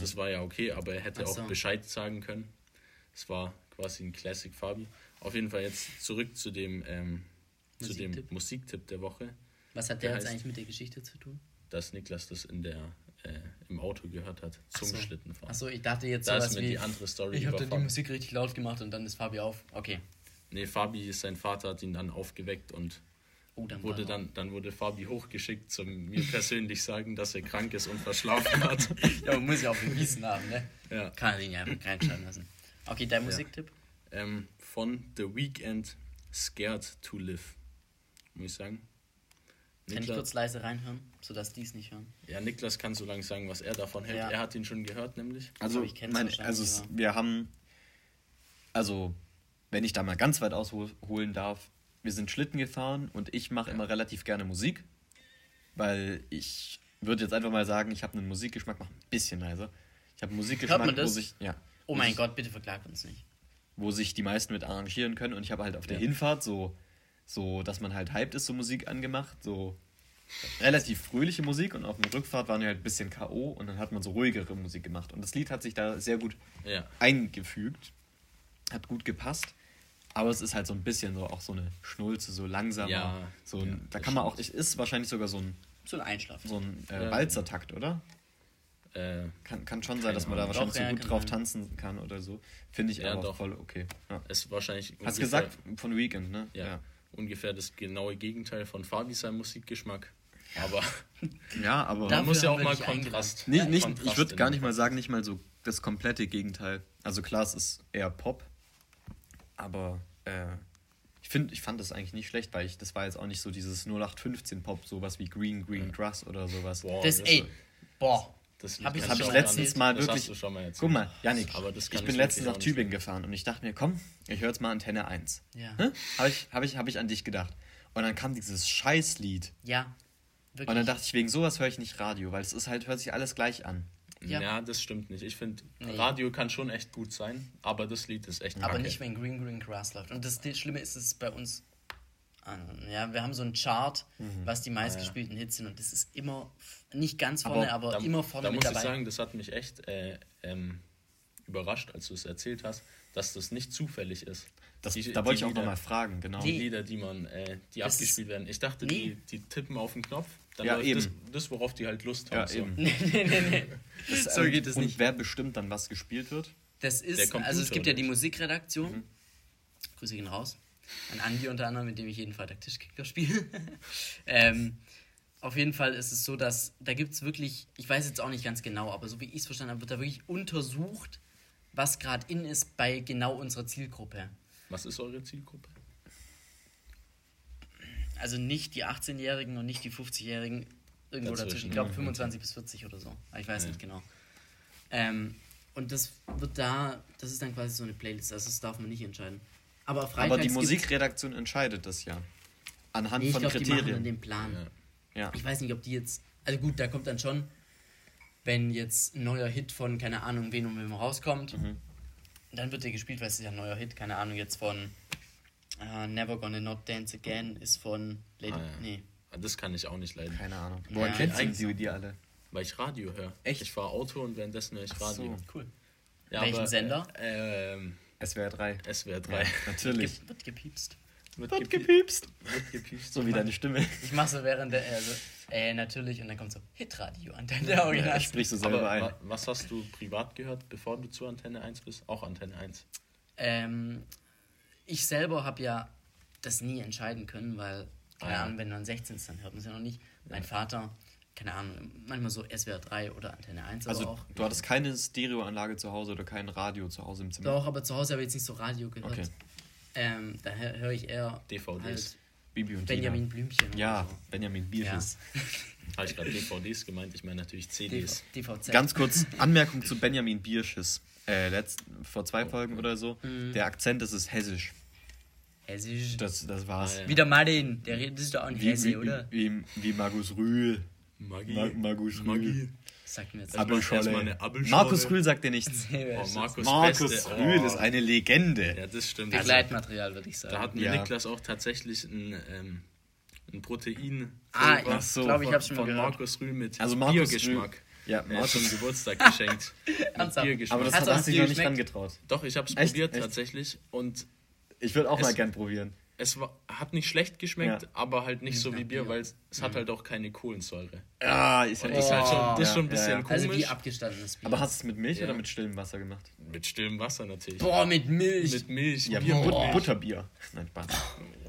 Das war ja okay, aber er hätte Ach so. auch Bescheid sagen können. Es war quasi ein Classic Fabi. Auf jeden Fall jetzt zurück zu dem, ähm, zu dem Musiktipp. Musiktipp der Woche. Was hat Der der jetzt heißt- eigentlich mit der Geschichte zu tun? dass Niklas das in der, äh, im Auto gehört hat zum Schlittenfahren. Achso, ich dachte jetzt Da ist sowas mir wie. die andere Story ich habe dann die. Musik richtig laut gemacht und dann ist Fabi auf. Okay. Nee, Fabi, sein Vater hat ihn dann aufgeweckt und Oh, dann wurde dann, dann wurde Fabi hochgeschickt zum mir persönlich sagen, dass er krank ist und verschlafen hat. Ja, man muss ja auch bewiesen haben, ne? ja. Kann er ihn ja einfach reinschreiben lassen. Okay, dein Musiktipp? ähm, von The Weeknd Scared to Live. Muss ich sagen. Kann ich Niklas- kurz leise reinhören, sodass die es nicht hören? Ja, Niklas kann so lange sagen, was er davon hält. Ja. Er hat ihn schon gehört, nämlich. Also, Aber ich wahrscheinlich, also es, aber- wir haben, also wenn ich da mal ganz weit ausholen darf, wir sind Schlitten gefahren und ich mache immer relativ gerne Musik, weil ich würde jetzt einfach mal sagen, ich habe einen Musikgeschmack, mach ein bisschen leiser. Ich habe einen Musikgeschmack, man das? wo sich, ja, Oh mein Gott, bitte verklagt uns nicht. wo sich die meisten mit arrangieren können und ich habe halt auf der Hinfahrt so, so, dass man halt hyped ist, so Musik angemacht, so relativ fröhliche Musik und auf der Rückfahrt waren wir halt ein bisschen K.O. und dann hat man so ruhigere Musik gemacht und das Lied hat sich da sehr gut Ja. eingefügt, hat gut gepasst. Aber es ist halt so ein bisschen so auch so eine Schnulze, so langsamer. Ja, so ein, ja, da kann man auch, es ist wahrscheinlich sogar so ein, So ein Einschlafen. so ein äh, Ja. Walzertakt, oder? Äh, Kann, kann schon sein, dass man Keine da Ahnung. wahrscheinlich Doch, so ja, gut drauf sein. tanzen kann oder so. Finde ich Ja, aber doch. voll okay. Ja. ist wahrscheinlich. Hast gesagt von Weekend, ne? Ja, Ungefähr das genaue Gegenteil von Fabi sein Musikgeschmack. Aber Ja, aber man muss ja auch mal. Kontrast. nicht, nicht, Kontrast ich würde gar nicht mal sagen, nicht mal so das komplette Gegenteil. Also klar, es ist eher Pop, aber äh, ich finde, ich fand das eigentlich nicht schlecht, weil ich, das war jetzt auch nicht so dieses 0815 Pop, sowas wie Green Green Grass oder sowas. Boah, Das, ey, boah. das hab ich habe schon ich mal letztens mal das wirklich. Hast du schon mal erzählt. Guck mal, Janik, Aber das kann ich bin ich letztens nach Tübingen gefahren und ich dachte mir, komm, ich höre jetzt mal Antenne 1. Ja. Hä? Habe ich, hab ich, hab ich an dich gedacht. Und dann kam dieses Scheißlied. Ja. Wirklich. Und dann dachte ich, wegen sowas höre ich nicht Radio, weil es ist halt, hört sich alles gleich an. Ja. Ja. das stimmt nicht. Ich finde, Nee. Radio kann schon echt gut sein, aber das Lied ist echt aber kacke. nicht, wenn Green Green Grass läuft. Und das, das Schlimme ist, es bei uns. Ja, wir haben so einen Chart, Mhm. was die meistgespielten Hits sind. Und das ist immer nicht ganz vorne, aber, da, immer vorne da mit muss dabei. ich sagen, das hat mich echt äh, ähm, überrascht, als du es erzählt hast, dass das nicht zufällig ist. Das, Die- da wollte ich auch nochmal fragen, genau. Die. Lieder, die man, äh, die abgespielt werden. Ich dachte, Nee. die, die tippen auf den Knopf, dann Ja, läuft eben. Das, das, worauf die halt Lust haben. ja, so. eben. nee, nee, nee, nee. Das, so geht es und nicht. wer bestimmt dann, was gespielt wird? Das ist, also es gibt ja die? Musikredaktion. Mhm. Grüße gehen raus. An Andi unter anderem, mit dem ich jeden Freitag Tischkicker spiele. ähm, auf jeden Fall ist es so, dass da gibt es wirklich, ich weiß jetzt auch nicht ganz genau, aber so wie ich es verstanden habe, wird da wirklich untersucht, was gerade in ist bei genau unserer Zielgruppe. Was ist eure Zielgruppe? Also nicht die 18-Jährigen und nicht die 50-Jährigen, irgendwo Dazwischen. dazwischen. Ich glaube Mhm. 25 bis 40 oder so. Aber Ich weiß Ja. nicht genau. Ähm, und das wird da, das ist dann quasi so eine Playlist, also das darf man nicht entscheiden. Aber Aber die Musikredaktion entscheidet das ja. Anhand Nee, ich von glaube, die machen Kriterien. den Plan. Ja. Ja. Ich weiß nicht, ob die jetzt. Also gut, da kommt dann schon, wenn jetzt ein neuer Hit von, keine Ahnung, wen und wem rauskommt, Mhm. dann wird der gespielt, weil es ist ja ein neuer Hit, keine Ahnung, jetzt von äh, Never Gonna Not Dance Again ist von Lady. Ah, ja. Nee. Das kann ich auch nicht leiden, Keine Ahnung. Ja, Woher kennst eigentlich- du die alle? weil ich Radio höre. Echt? Ich fahre Auto und währenddessen höre ich Ach Radio. so. Cool. Ja, Welchen aber, Sender? Äh, ähm, SWR 3. SWR 3. Ja, natürlich. Ge wird gepiepst. Wird Wird gepie- gepiepst. wird gepiepst. So wie deine Stimme. Ich mache so während der. Also, äh, natürlich, und dann kommt so Hitradio an der Original. Ja, sprichst du selber Aber ein. wa- was hast du privat gehört, bevor du zu Antenne 1 bist? Auch Antenne 1. Ähm, ich selber habe ja das nie entscheiden können, weil, keine ja. Ahnung, wenn man 16 ist, dann hört man es ja noch nicht. Mein Vater, keine Ahnung, manchmal so SWR 3 oder Antenne 1 Also aber auch. du hattest keine Stereoanlage zu Hause oder kein Radio zu Hause im Zimmer? Doch, aber zu Hause habe ich jetzt nicht so Radio gehört. Okay. Ähm, da höre hör ich eher DVDs. halt Bibi und Benjamin Tina. Blümchen. Ja, so. Benjamin Bierschiss. Habe ich gerade DVDs gemeint? Ich meine natürlich CDs. DV. Ganz kurz, Anmerkung zu Benjamin Bierschiss. Äh, letzt, vor zwei Folgen oder so. Mhm. Der Akzent, das ist hessisch. Hessisch. Das, das war's. Ah. Wieder Martin, der redet das ist doch auch ein Wie, Hesse, wie, oder? wie, wie, wie Markus Rühl. Magie. Ma- Markus Rühl. Magie. Sagt mir jetzt Aber- Abelscholle. erstmal eine Abelscholle. Markus Rühl sagt dir nichts. Oh, Markus, Markus Beste. Rühl Oh. ist eine Legende. Ja, das stimmt. Also, Begleitmaterial, würde ich sagen. da hat mir Ja. Niklas auch tatsächlich ein, ähm, ein Protein Ah, ich glaube, ich habe schon mal von gehört. Markus Rühl mit Also Markus Biergeschmack. Ja, Er hat zum Markus. Geburtstag geschenkt. Ernsthaft? Biergeschmack. Aber das hat hast dich dir noch nicht geschmeckt? rangetraut. Doch, ich habe es probiert Echt? tatsächlich und Ich würde auch Es- mal gern probieren. es war, hat nicht schlecht geschmeckt, Ja. aber halt nicht so wie Bier, Bier. weil es, es hat halt auch keine Kohlensäure. Ja, ist ja das ist halt schon, das ist Ja, schon ein ja, bisschen ja. komisch. Also wie abgestandenes Bier. Aber hast du es mit Milch Ja. oder mit stillem Wasser gemacht? mit stillem Wasser natürlich. Boah, mit Milch. Mit Milch, Ja, Bier. Butterbier. Nein, Spaß.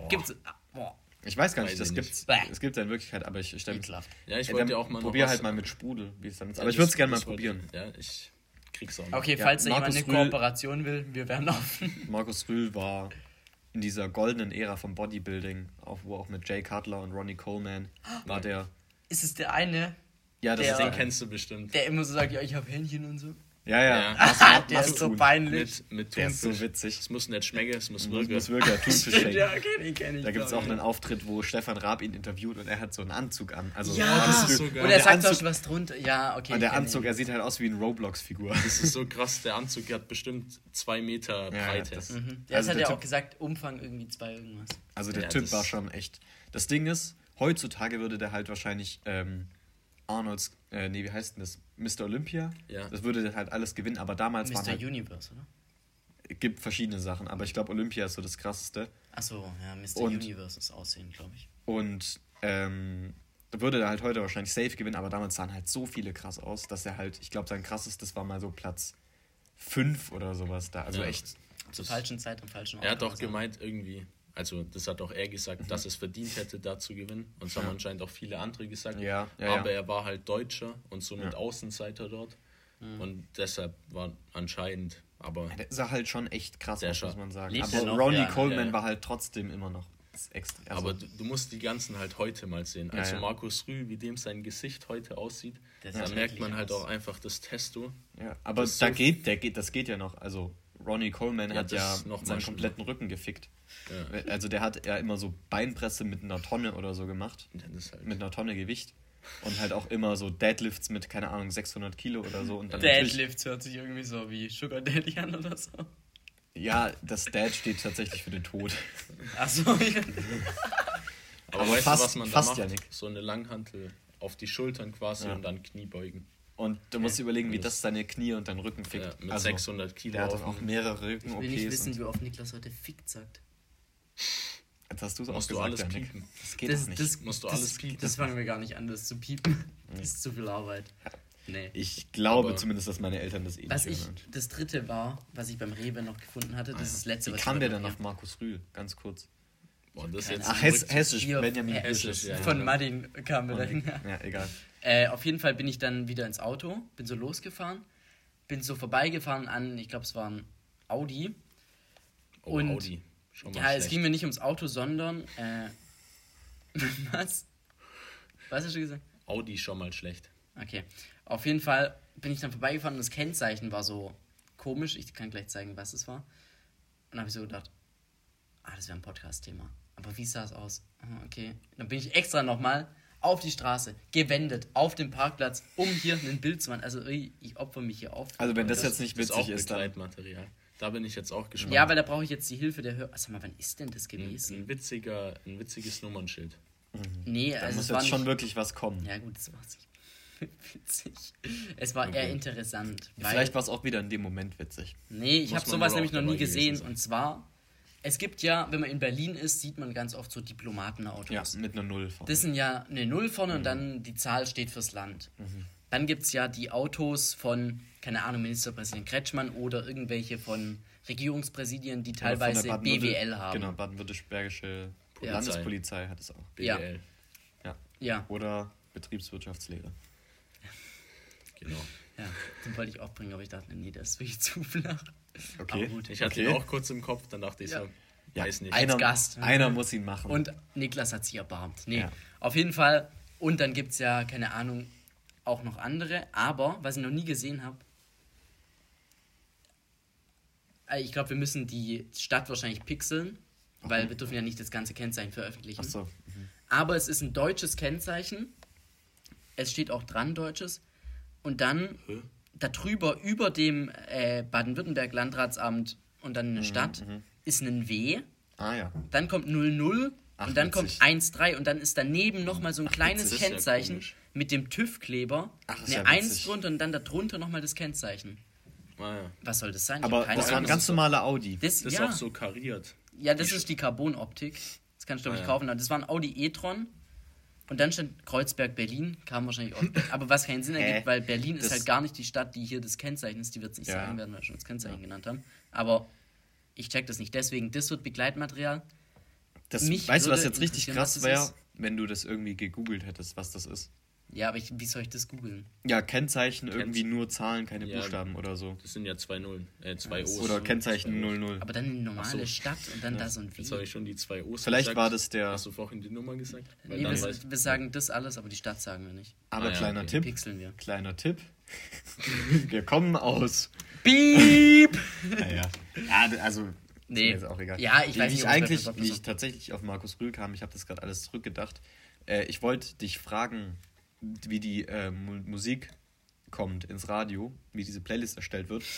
Gibt's. ah, Boah, Ich weiß gar Weiß nicht, das gibt's. nicht. Es gibt ja in Wirklichkeit, aber ich stelle. Ja, ich Ja, wollte dann auch mal Probier halt mal mit Sprudel, wie es dann ist. Ja, Aber ich würde es gerne mal wollte- probieren. Ja, ich krieg's auch noch. Okay, Ja, falls da jemand eine Rühl- Kooperation will, wir wären offen. Markus Rühl war in dieser goldenen Ära vom Bodybuilding, auch, wo auch mit Jay Cutler und Ronnie Coleman war der. Ist es der eine, Ja, das Der- ist Den der. kennst du bestimmt. der immer so sagt, ja, ich habe Hähnchen und so? Ja, ja. Ja. Was, Ah, der ist so tun? peinlich. Mit, mit Der ist so witzig. Es muss nicht schmecken, es muss wirken. muss wirklich Thunfisch ja, schenken. kenn ich, kenn ich. Da gibt es auch ich. einen Auftritt, wo Stefan Raab ihn interviewt und er hat so einen Anzug an. Also Ja, das ist so geil. und er der sagt auch Anzug- schon was drunter. Ja, okay. Und der Anzug, ihn. er sieht halt aus wie eine Roblox-Figur. Das ist so krass, der Anzug hat bestimmt zwei Meter Ja, Breite. das- Mhm. Der Also hat der ja auch gesagt, Umfang irgendwie zwei irgendwas. Also der Ja, Typ war schon echt. Das Ding ist, heutzutage würde der halt wahrscheinlich ähm, Arnolds, äh, nee, wie heißt denn das? Mr. Olympia? Ja. Das würde der halt alles gewinnen, aber damals waren Mr. halt, Universe, oder? gibt verschiedene Sachen, aber ich glaube Olympia ist so das krasseste. Achso, ja, Mr. Und- Universe ist Aussehen, glaube ich. Und ähm, da würde er halt heute wahrscheinlich safe gewinnen, aber damals sahen halt so viele krass aus, dass er halt, ich glaube, sein krassestes war mal so Platz 5 oder sowas da. Also Ja. echt. Zur falschen Zeit am falschen Ort. Er hat sagen. gemeint, irgendwie, also das hat auch er gesagt, dass es verdient hätte, da zu gewinnen. Und das haben Ja. anscheinend auch viele andere gesagt. Ja, ja, Aber ja. er war halt Deutscher und somit Ja. Außenseiter dort. Mhm. Und deshalb war anscheinend, aber Der sah halt schon echt krass aus, muss man sagen. Aber er? Ronnie Ja, Coleman ja, ja. war halt trotzdem immer noch extra. Also, aber du, du musst die ganzen halt heute mal sehen. Also ja. Markus Rühl, wie dem sein Gesicht heute aussieht, Der da merkt man halt aus. auch einfach das Testo. Ja, aber Das da so- geht, der geht, das geht ja noch. Also Ronnie Coleman Ja, hat ja ist noch mal seinen kompletten Rücken gefickt. Ja. Also der hat ja immer so Beinpresse mit einer Tonne oder so gemacht. Halt, Mit einer Tonne Gewicht. Und halt auch immer so Deadlifts mit, keine Ahnung, 600 Kilo oder so. Und dann Deadlifts hört sich irgendwie so wie Sugar Daddy an oder so. Ja, das Dad steht tatsächlich für den Tod. Achso, ja. aber, aber weißt fast- du, was man da fast macht? ja nicht. So eine Langhantel auf die Schultern quasi Ja. und dann Kniebeugen. Und du musst dir überlegen, wie Das- deine Knie und deinen Rücken fickt. Ja, mit Also, 600 Kilo Der hat dann auch mehrere Ich will nicht wissen, wie oft Niklas heute fickt sagt. Jetzt hast du es auch Musst du gesagt, alles piepen. Das geht das, doch nicht. Das, Musst du das, alles piepen. Das fangen wir gar nicht an, das zu piepen. Das ist zu viel Arbeit. Nee. ich glaube Aber- zumindest, dass meine Eltern das eh Was nicht ich, hören. das dritte war, was ich beim Rewe noch gefunden hatte, das ist das letzte, Wie was kam ich der denn noch auf Markus Rühl? Ganz kurz. Boah, das jetzt Ach, Hess, Hessisch, Benjamin Hessisch. Hessisch, ja. Von Martin kamen wir dahin. Ja, egal. Äh, auf jeden Fall bin ich dann wieder ins Auto, bin so losgefahren, bin so vorbeigefahren an, ich glaube, es war ein Audi. Oh, Und- Audi. Schon mal Ja, es schlecht. ging mir nicht ums Auto, sondern. Äh, was? Was hast du gesagt? Audi schon mal schlecht. Okay. Auf jeden Fall bin ich dann vorbeigefahren und das Kennzeichen war so komisch. Ich kann gleich zeigen, was es war. Und dann habe ich so gedacht, ah, das wäre ein Podcast-Thema. Aber wie sah es aus? Ah, Okay. Dann bin ich extra nochmal auf die Straße, gewendet, auf dem Parkplatz, um hier ein Bild zu machen. Also ich ich opfer mich hier auf. Also wenn das, Das jetzt nicht ist auch witzig ist, dann... Begleitmaterial. Da bin ich jetzt auch gespannt. Ja, weil da brauche ich jetzt die Hilfe der Hörer. Sag mal, wann ist denn das ein, gewesen? ein, witziger, ein witziges Nummernschild. Nee, Da also muss es war jetzt schon nicht, wirklich was kommen. Ja, gut, das war nicht witzig. Es war eher Okay. interessant. Weil, Vielleicht war es auch wieder in dem Moment witzig. nee, ich habe sowas nämlich noch nie gesehen. Und zwar, es gibt ja, wenn man in Berlin ist, sieht man ganz oft so Diplomatenautos. Ja, mit einer Null vorne. Das sind ja eine Null vorne Mhm. und dann die Zahl steht fürs Land. Dann gibt es ja die Autos von, keine Ahnung, Ministerpräsident Kretschmann oder irgendwelche von Regierungspräsidien, die teilweise BWL haben. Genau, baden-württembergische Ja. Landespolizei hat es auch. Ja. BWL. Ja. Ja, Oder Betriebswirtschaftslehre. Genau. Ja, den wollte ich auch bringen, aber ich dachte, nee, das ist wirklich zu flach. Okay. Aber gut. Ich hatte Okay. ihn auch kurz im Kopf, dann dachte ich Ja. so, weiß nicht. Einer, Gast. einer muss ihn machen. Und Niklas hat sich erbarmt. Nee, Ja. auf jeden Fall. Und dann gibt es ja, keine Ahnung, auch noch andere. Aber, was ich noch nie gesehen habe, äh, ich glaube, wir müssen die Stadt wahrscheinlich pixeln, weil wir dürfen ja nicht das ganze Kennzeichen veröffentlichen. Achso. Aber es ist ein deutsches Kennzeichen. Es steht auch dran deutsches. Und dann Hä? darüber, über dem äh, Baden-Württemberg-Landratsamt und dann Mhm, eine Stadt, ist ein W. Ah ja. Dann kommt 00 Ach, und dann witzig. kommt 13 und dann ist daneben nochmal so ein kleines witzig. Ist ja Kennzeichen komisch. mit dem TÜV-Kleber. Ach, Eine ja 1 witzig. drunter und dann darunter nochmal das Kennzeichen. Ah, ja. Was soll das sein? Aber das war ein ganz normaler Audi. das, Das ist ja, auch so kariert. ja, das ist die Carbon-Optik. Das kannst du, glaube ich, Ah, ja. kaufen. Das war ein Audi e-tron. Und dann stand Kreuzberg Berlin, kam wahrscheinlich auch. aber was keinen Sinn ergibt, weil Berlin ist Das- halt gar nicht die Stadt, die hier das Kennzeichen ist. Die wird es nicht Ja. sagen werden, weil wir schon das Kennzeichen genannt haben. Aber ich check das nicht. Deswegen, das wird Begleitmaterial. Das, Mich weißt du, was jetzt richtig krass wäre, ist. wenn du das irgendwie gegoogelt hättest, was das ist? Ja, aber ich, wie soll ich das googeln? Ja, Kennzeichen irgendwie Kennz- nur Zahlen, keine Ja. Buchstaben oder so. Das sind ja zwei Nullen, äh, zwei O's. Oder Kennzeichen Zwei O's. 00. Aber dann eine normale so. Stadt und dann Ja, da so ein Jetzt habe W. ich schon die zwei O's Vielleicht gesagt. war das der. Hast du vorhin die Nummer gesagt? Weil Nee, dann wir, weiß- wir sagen das alles, aber die Stadt sagen wir nicht. Aber Ah, ja, kleiner okay. Tipp. Pixeln wir. Kleiner Tipp. Wir kommen aus. Piep! Naja. Ja, also. Nee. Ist mir auch egal. Ja, ich wie, weiß wie nicht, ich eigentlich, wie ich tatsächlich auf Markus Rühl kam, ich habe das gerade alles zurückgedacht. Äh, ich wollte dich fragen, wie die äh, Mu Musik kommt ins Radio, wie diese Playlist erstellt wird.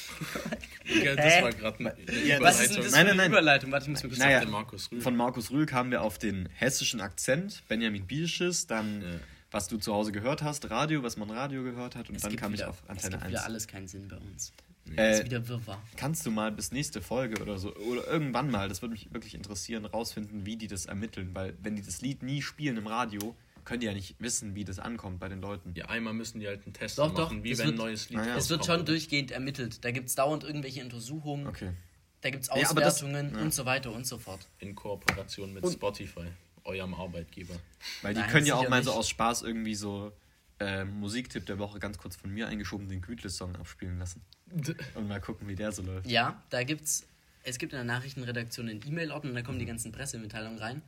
Ja, das Hä? war gerade eine Ja, Was ist Überleitung. denn das Nein, nein, eine nein. Überleitung? Warte, ich muss mir kurz Naja, Der Markus Rühl. Von Markus Rühl kamen wir auf den hessischen Akzent, Benjamin Biersches, dann Ja. was du zu Hause gehört hast, Radio, was man Radio gehört hat und Es dann kam wieder, ich auf es Antenne gibt wieder 1. alles keinen Sinn bei uns. Es Äh, ist wieder Wirrwarr. Kannst du mal bis nächste Folge oder so, oder irgendwann mal, das würde mich wirklich interessieren, rausfinden, wie die das ermitteln, weil wenn die das Lied nie spielen im Radio, können die ja nicht wissen, wie das ankommt bei den Leuten. Ja, einmal müssen die halt einen Test Doch, doch, machen, wie das wenn wird- ein neues Lied Ah, ja. Es wird schon durchgehend ermittelt. Da gibt es dauernd irgendwelche Untersuchungen, Okay. da gibt es Ja, aber das- Auswertungen ja. und so weiter und so fort. In Kooperation mit Und- Spotify, eurem Arbeitgeber. Weil die Nein, können ja auch mal so nicht. aus Spaß irgendwie so äh, Musiktipp der Woche ganz kurz von mir eingeschoben, den Gütle-Song abspielen lassen. Und mal gucken, wie der so läuft. Ja, da gibt's. Es gibt in der Nachrichtenredaktion einen E-Mail-Ordner, da kommen Mhm. die ganzen Pressemitteilungen rein.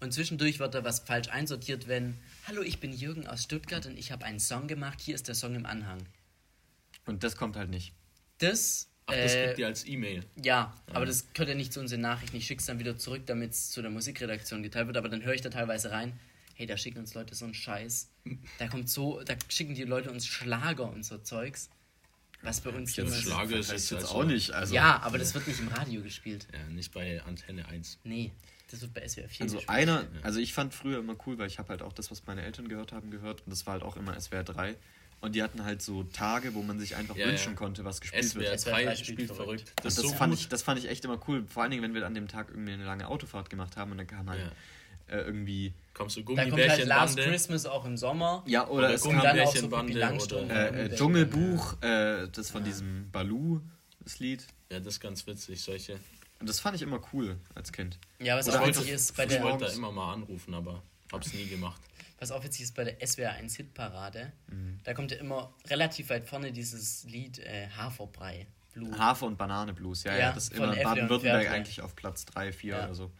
Und zwischendurch wird da was falsch einsortiert, wenn Hallo, ich bin Jürgen aus Stuttgart und ich habe einen Song gemacht, hier ist der Song im Anhang. Und das kommt halt nicht. Das, Ach, das äh, gibt ihr als E-Mail. ja, aber das gehört ja nicht zu unseren Nachrichten. Ich schick's dann wieder zurück, damit es zu der Musikredaktion geteilt wird. Aber dann höre ich da teilweise rein, hey, da schicken uns Leute so einen Scheiß. Da kommt so, da schicken die Leute uns Schlager und so Zeugs. Was bei uns Jetzt Schlager ist heißt jetzt also- auch nicht. Also, Ja, aber das wird nicht im Radio gespielt. Ja, nicht bei Antenne 1. Nee, das wird bei SWR 4 Also gespielt. einer, also ich fand früher immer cool, weil ich habe halt auch das, was meine Eltern gehört haben, gehört und das war halt auch immer SWR 3 und die hatten halt so Tage, wo man sich einfach Ja, wünschen ja. konnte, was gespielt SWR wird. SWR 3 3 spielt verrückt. verrückt. Das ist das, so fand gut. ich, das fand ich echt immer cool, vor allen Dingen, wenn wir an dem Tag irgendwie eine lange Autofahrt gemacht haben und dann kam halt äh, irgendwie, Kommst du Da kommt halt Last? Christmas auch im Sommer. ja, oder, Oder es kam dann auch so Langstrumpf. oder- äh, äh, Gummibärchen. Dschungelbuch, äh, das von diesem Balu, das Lied. Ja, das ist ganz witzig, solche. Und das fand ich immer cool als Kind. Ja, was Oder auch witzig ist, bei Ich der, wollte da immer mal anrufen, aber hab's nie gemacht. was auch witzig ist bei der SWR 1 Hitparade, Mhm. da kommt ja immer relativ weit vorne dieses Lied äh, Haferbrei. Blue. Hafer- und Banane-Blues, ja, ja, Ja, das ist immer und Baden-Württemberg eigentlich auf Platz 3, 4 Ja. oder so.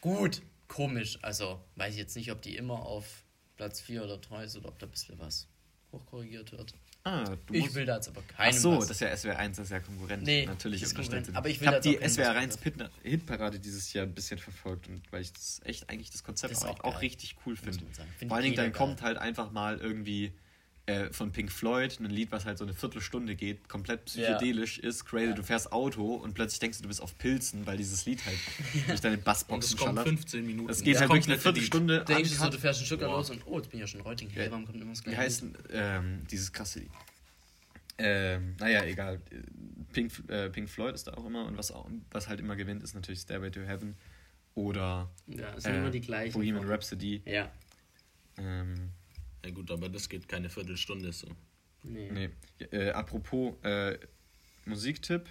Gut, komisch. Also weiß ich jetzt nicht, ob die immer auf Platz 4 oder 3 ist oder ob da ein bisschen was hochkorrigiert wird. Ah, du Ich will da jetzt aber Ach keinen so, was. das ist ja SWR 1, das ist ja Konkurrent. Nee, Natürlich ist. Konkurrent. Aber ich ich habe die SWR Musikbegriff. 1 Hit- Hitparade dieses Jahr ein bisschen verfolgt und weil ich das echt eigentlich das Konzept Das auch, auch richtig cool finde. Findet Vor allen Dingen dann kommt geil. halt einfach mal irgendwie äh, von Pink Floyd ein Lied, was halt so eine Viertelstunde geht, komplett psychedelisch ist, crazy, Ja. du fährst Auto und plötzlich denkst du, du bist auf Pilzen, weil dieses Lied halt durch deine Und es Bassboxen kommt schallert. 15 Minuten. Es geht Das halt wirklich eine. Viertelstunde denkst du so, du fährst ein Stück los und oh, jetzt bin ich ja schon in Reuting. Ja. warum kommt immer das Wie heißt ähm, dieses krasse Lied? Ähm, naja, egal. Pink, äh, Pink Floyd ist da auch immer und was, auch, was halt immer gewinnt, ist natürlich Stairway to Heaven oder Ja, es sind immer die gleichen. Bohemian Rhapsody. Ja. Ähm, Ja gut, aber das geht keine Viertelstunde so. Nee. nee. Äh, apropos äh, Musiktipp,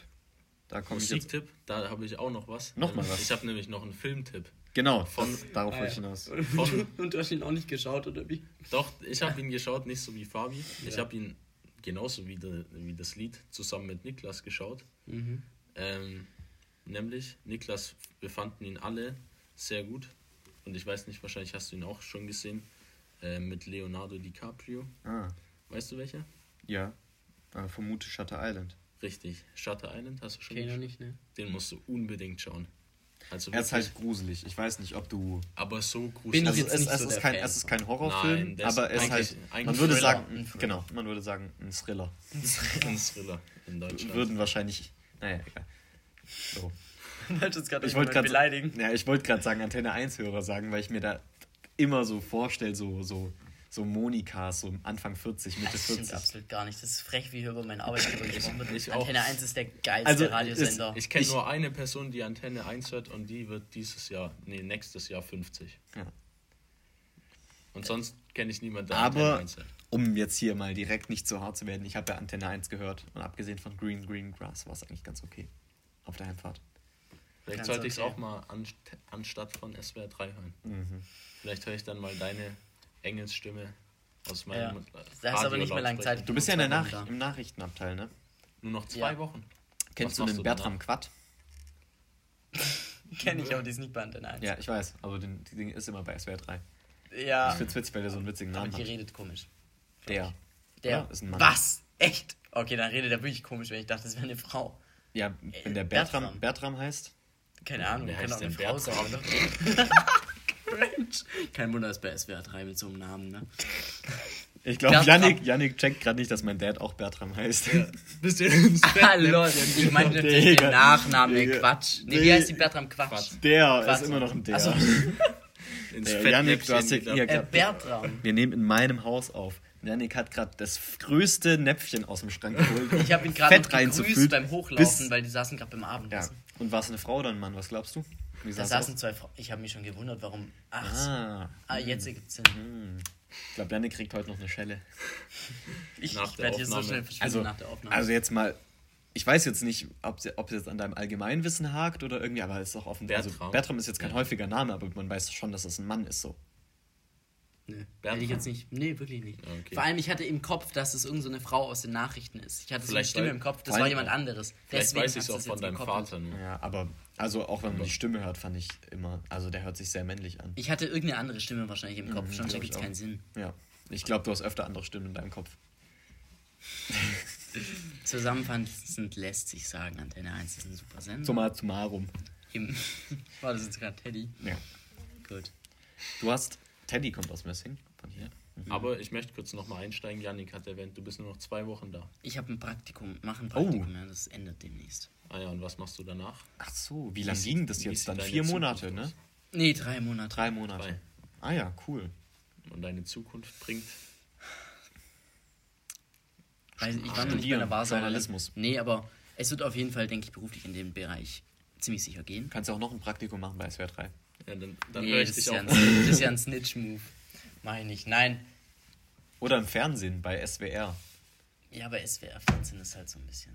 da komme ich jetzt. Musiktipp, da habe ich auch noch was. Noch mal Ähm, was. Ich habe nämlich noch einen Filmtipp. Genau, Von- das, darauf Ah, wollte ich ja. hinaus. Von, Und du hast ihn auch nicht geschaut, oder wie? doch, ich habe ihn geschaut, nicht so wie Fabi. Ich Ja. habe ihn genauso wie, de, wie das Lied zusammen mit Niklas geschaut. Mhm. Ähm, nämlich, Niklas, wir fanden ihn alle sehr gut. Und ich weiß nicht, wahrscheinlich hast du ihn auch schon gesehen. Äh, mit Leonardo DiCaprio. Ah, Weißt du welcher? ja. Äh, vermute Shutter Island. Richtig. Shutter Island hast du schon geschaut? nicht, ne? Den musst du unbedingt schauen. Also Er ist halt gruselig. Ich weiß nicht, ob du. aber so gruselig. Bin ich Also jetzt es, nicht es, so ist der kein, Fan es ist kein Horrorfilm, Nein, aber es ist halt. eigentlich- eigentlich Man würde Thriller. sagen, Ein Thriller. genau, man würde sagen, ein Thriller. ein Thriller in Deutschland. Würden wahrscheinlich. Naja, egal. So. Ich wollte gerade beleidigen. ja, ich wollte gerade sagen, Antenne 1 Hörer sagen, weil ich mir da immer so vorstelle, so, so, so Monikas, so Anfang 40, Mitte Das stimmt 40. absolut gar nicht. Das ist frech, wie hier über meinen Arbeitgeber gesprochen wird. ich auch. Antenne 1 ist der geilste Also, Radiosender. Ich kenne nur eine Person, die Antenne 1 hört und die wird dieses Jahr, nee, nächstes Jahr 50. Ja. Und sonst kenne ich niemanden, der Aber- Antenne 1 hört. Um jetzt hier mal direkt nicht zu hart zu werden, ich habe ja Antenne 1 gehört und abgesehen von Green Green Grass war es eigentlich ganz okay. Auf der Heimfahrt. Vielleicht Ganz sollte ich es okay. auch mal an, anstatt von SWR 3 hören. Mhm. Vielleicht höre ich dann mal deine Engelsstimme aus Ja. meinem Da ist aber nicht mehr lange. Zeit. Du bist ja in der Nach im Nachrichtenabteil, ne? Nur noch zwei Ja. Wochen. Kennst Was du den danach? Bertram Quatt? Kenn ich, aber die ist nicht bei Antenne 1. Ja, ich weiß, aber den, die Ding ist immer bei SWR 3. Ja. Ich find's witzig, weil der so einen witzigen aber Namen die hat. redet komisch. Der. Der. Ja, ist ein Mann. Was? Echt? Okay, dann redet er wirklich komisch, wenn ich dachte, das wäre eine Frau. Ja, wenn der Äh, Bertram, Bertram. Bertram heißt. Keine Ahnung, Wer kann heißt auch eine Frau sein, Bertram? oder? Cringe. Kein Wunder, dass bei SWR 3 mit so einem Namen, ne? Ich glaube. Yannick, Yannick checkt gerade nicht, dass mein Dad auch Bertram heißt. Bist du ins Bett? Hallo, ich meine natürlich den. Nachnamen, Digga. Quatsch. Nee, Nee. wie heißt die Bertram Quatsch? Quatsch. Der Quatsch. ist immer noch ein Der. Ins Der Fettnäpfchen Yannick, du hast ja hier Äh, Bertram. Wir nehmen in meinem Haus auf. Yannick hat gerade das größte Näpfchen aus dem Schrank geholt. Ich habe ihn gerade beim Hochlaufen, weil die saßen gerade beim Ja. Abendessen. Und war es eine Frau oder ein Mann? Was glaubst du? Wie Da saßen zwei Frauen. Ich habe mich schon gewundert, warum. Ach, Ah, ah jetzt ergibt's Sinn. ich glaube, Yannick kriegt heute noch eine Schelle. Ich, Nach ich werde hier so schnell verschwinden Also, nach der Aufnahme. also jetzt mal, ich weiß jetzt nicht, ob es ob es jetzt an deinem Allgemeinwissen hakt oder irgendwie, aber es ist doch offen. Bertram. Also Bertram ist jetzt kein häufiger Name, aber man weiß schon, dass es ein Mann ist so. Bertram. hätte ich jetzt nicht. Nee, wirklich nicht. Okay. Vor allem, ich hatte im Kopf, dass es irgendeine so eine Frau aus den Nachrichten ist. Ich hatte so eine Vielleicht Stimme im Kopf, das war jemand anderes. Vielleicht Deswegen weiß ich es auch von deinem. Vater nur. Ja, aber also auch wenn man die Stimme hört, fand ich immer, also der hört sich sehr männlich an. Ich hatte irgendeine andere Stimme wahrscheinlich im Kopf, Mhm, glaub ergibt ich es keinen Sinn. Ja, ich glaube, du hast öfter andere Stimmen in deinem Kopf. Zusammenfassend lässt sich sagen, Antenne 1 ist ein super Sender. Summa summarum. Im war das jetzt gerade Teddy? Ja. Gut. Du hast, Teddy kommt aus Messing, von hier. Aber ich möchte kurz nochmal einsteigen. Yannick hat erwähnt, du bist nur noch zwei Wochen da. Ich habe ein Praktikum, mache ein Oh. Praktikum, ja, das endet demnächst. Ah ja, und was machst du danach? Ach so, wie lange ging das jetzt dann? Vier Zukunft Monate, ne? aus? Nee, drei Monate. Drei Monate. Drei. Ah ja, cool. Und deine Zukunft bringt. Weiß, ich war noch nicht bei der Wahrsagerin. Journalismus. Nee, aber es wird auf jeden Fall, denke ich, beruflich in dem Bereich ziemlich sicher gehen. Kannst du auch noch ein Praktikum machen bei SWR 3. Ja, dann dann nee, höre ich das, dich ist auch. ja ein, das ist ja ein Snitch-Move. Mach ich nicht. Nein. Oder im Fernsehen bei SWR. Ja, aber SWR 14 ist halt so ein bisschen.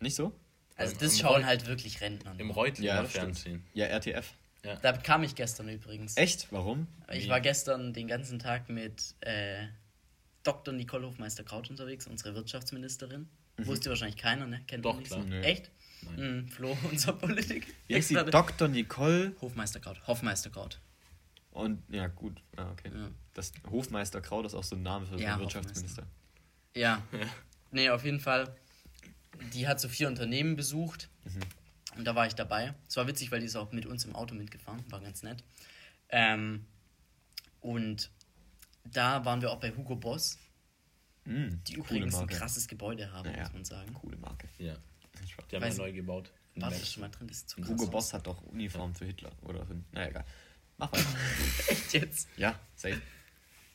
Nicht so? Also das im schauen Reut- halt wirklich Rentner. Im. Reutlinger stimmt. Fernsehen. Ja, RTF. Da kam ich gestern übrigens. Echt? Warum? Ich Wie? war gestern den ganzen Tag mit äh, Dr. Nicole Hofmeister-Kraut unterwegs, unsere Wirtschaftsministerin. Wusste wahrscheinlich keiner, ne? Kennt Doch, nicht klar. so. Echt? Nein. Mhm, Flo, unser Politik. Wie heißt? Experte. Dr. Nicole Hofmeister-Kraut. Hofmeister-Kraut. und, ja gut, ah, okay. Ja. Das Hofmeister Kraut ist auch so ein Name für Ja, einen Wirtschaftsminister. Ja. Nee, auf jeden Fall. Die hat so vier Unternehmen besucht. Und da war ich dabei. Es war witzig, weil die ist auch mit uns im Auto mitgefahren. War ganz nett. Ähm, und da waren wir auch bei Hugo Boss, Mm, die übrigens ein krasses Gebäude haben, Naja. muss man sagen. Coole Marke. Ja. Die haben Weiß- ja neu gebaut. War das schon mal drin? Das ist zu krass. Hugo. Boss hat doch Uniform für Hitler. Oder für, naja, egal. Mach weiter. Echt jetzt? ja, safe.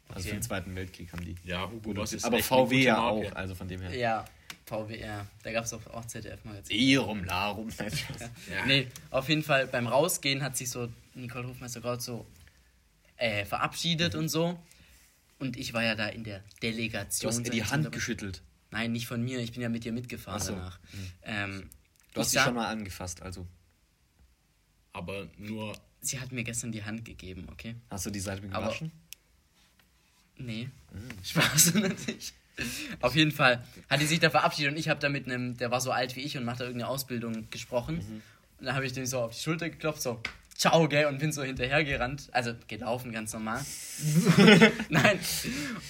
Also Okay. für den Zweiten Weltkrieg haben die. Ja, Hugo Boss ist Aber echt eine VW ja auch, also von dem her. Ja, VWR. Da gab es auch, auch ZDF-Magazin. Erum, Larum. Spaß. Ja. Nee, auf jeden Fall beim Rausgehen hat sich so Nicole Hofmeister-Kraut so äh, verabschiedet und so. Und ich war ja da in der Du Delegation. hast ihr sag die Hand geschüttelt. Nein, nicht von mir. Ich bin ja mit ihr mitgefahren Ach so. danach. Ähm, Du hast sie schon mal angefasst, also. Aber nur. Sie hat mir gestern die Hand gegeben, okay? Hast du die Seite Aber- gewaschen? Nee. Mm. Spaß natürlich. Auf jeden Fall hat die sich da verabschiedet und ich habe da mit einem, der war so alt wie ich und macht da irgendeine Ausbildung gesprochen. Mhm. Und dann habe ich dem so auf die Schulter geklopft, so, ciao, gell, und bin so hinterhergerannt. Also gelaufen, ganz normal. Nein.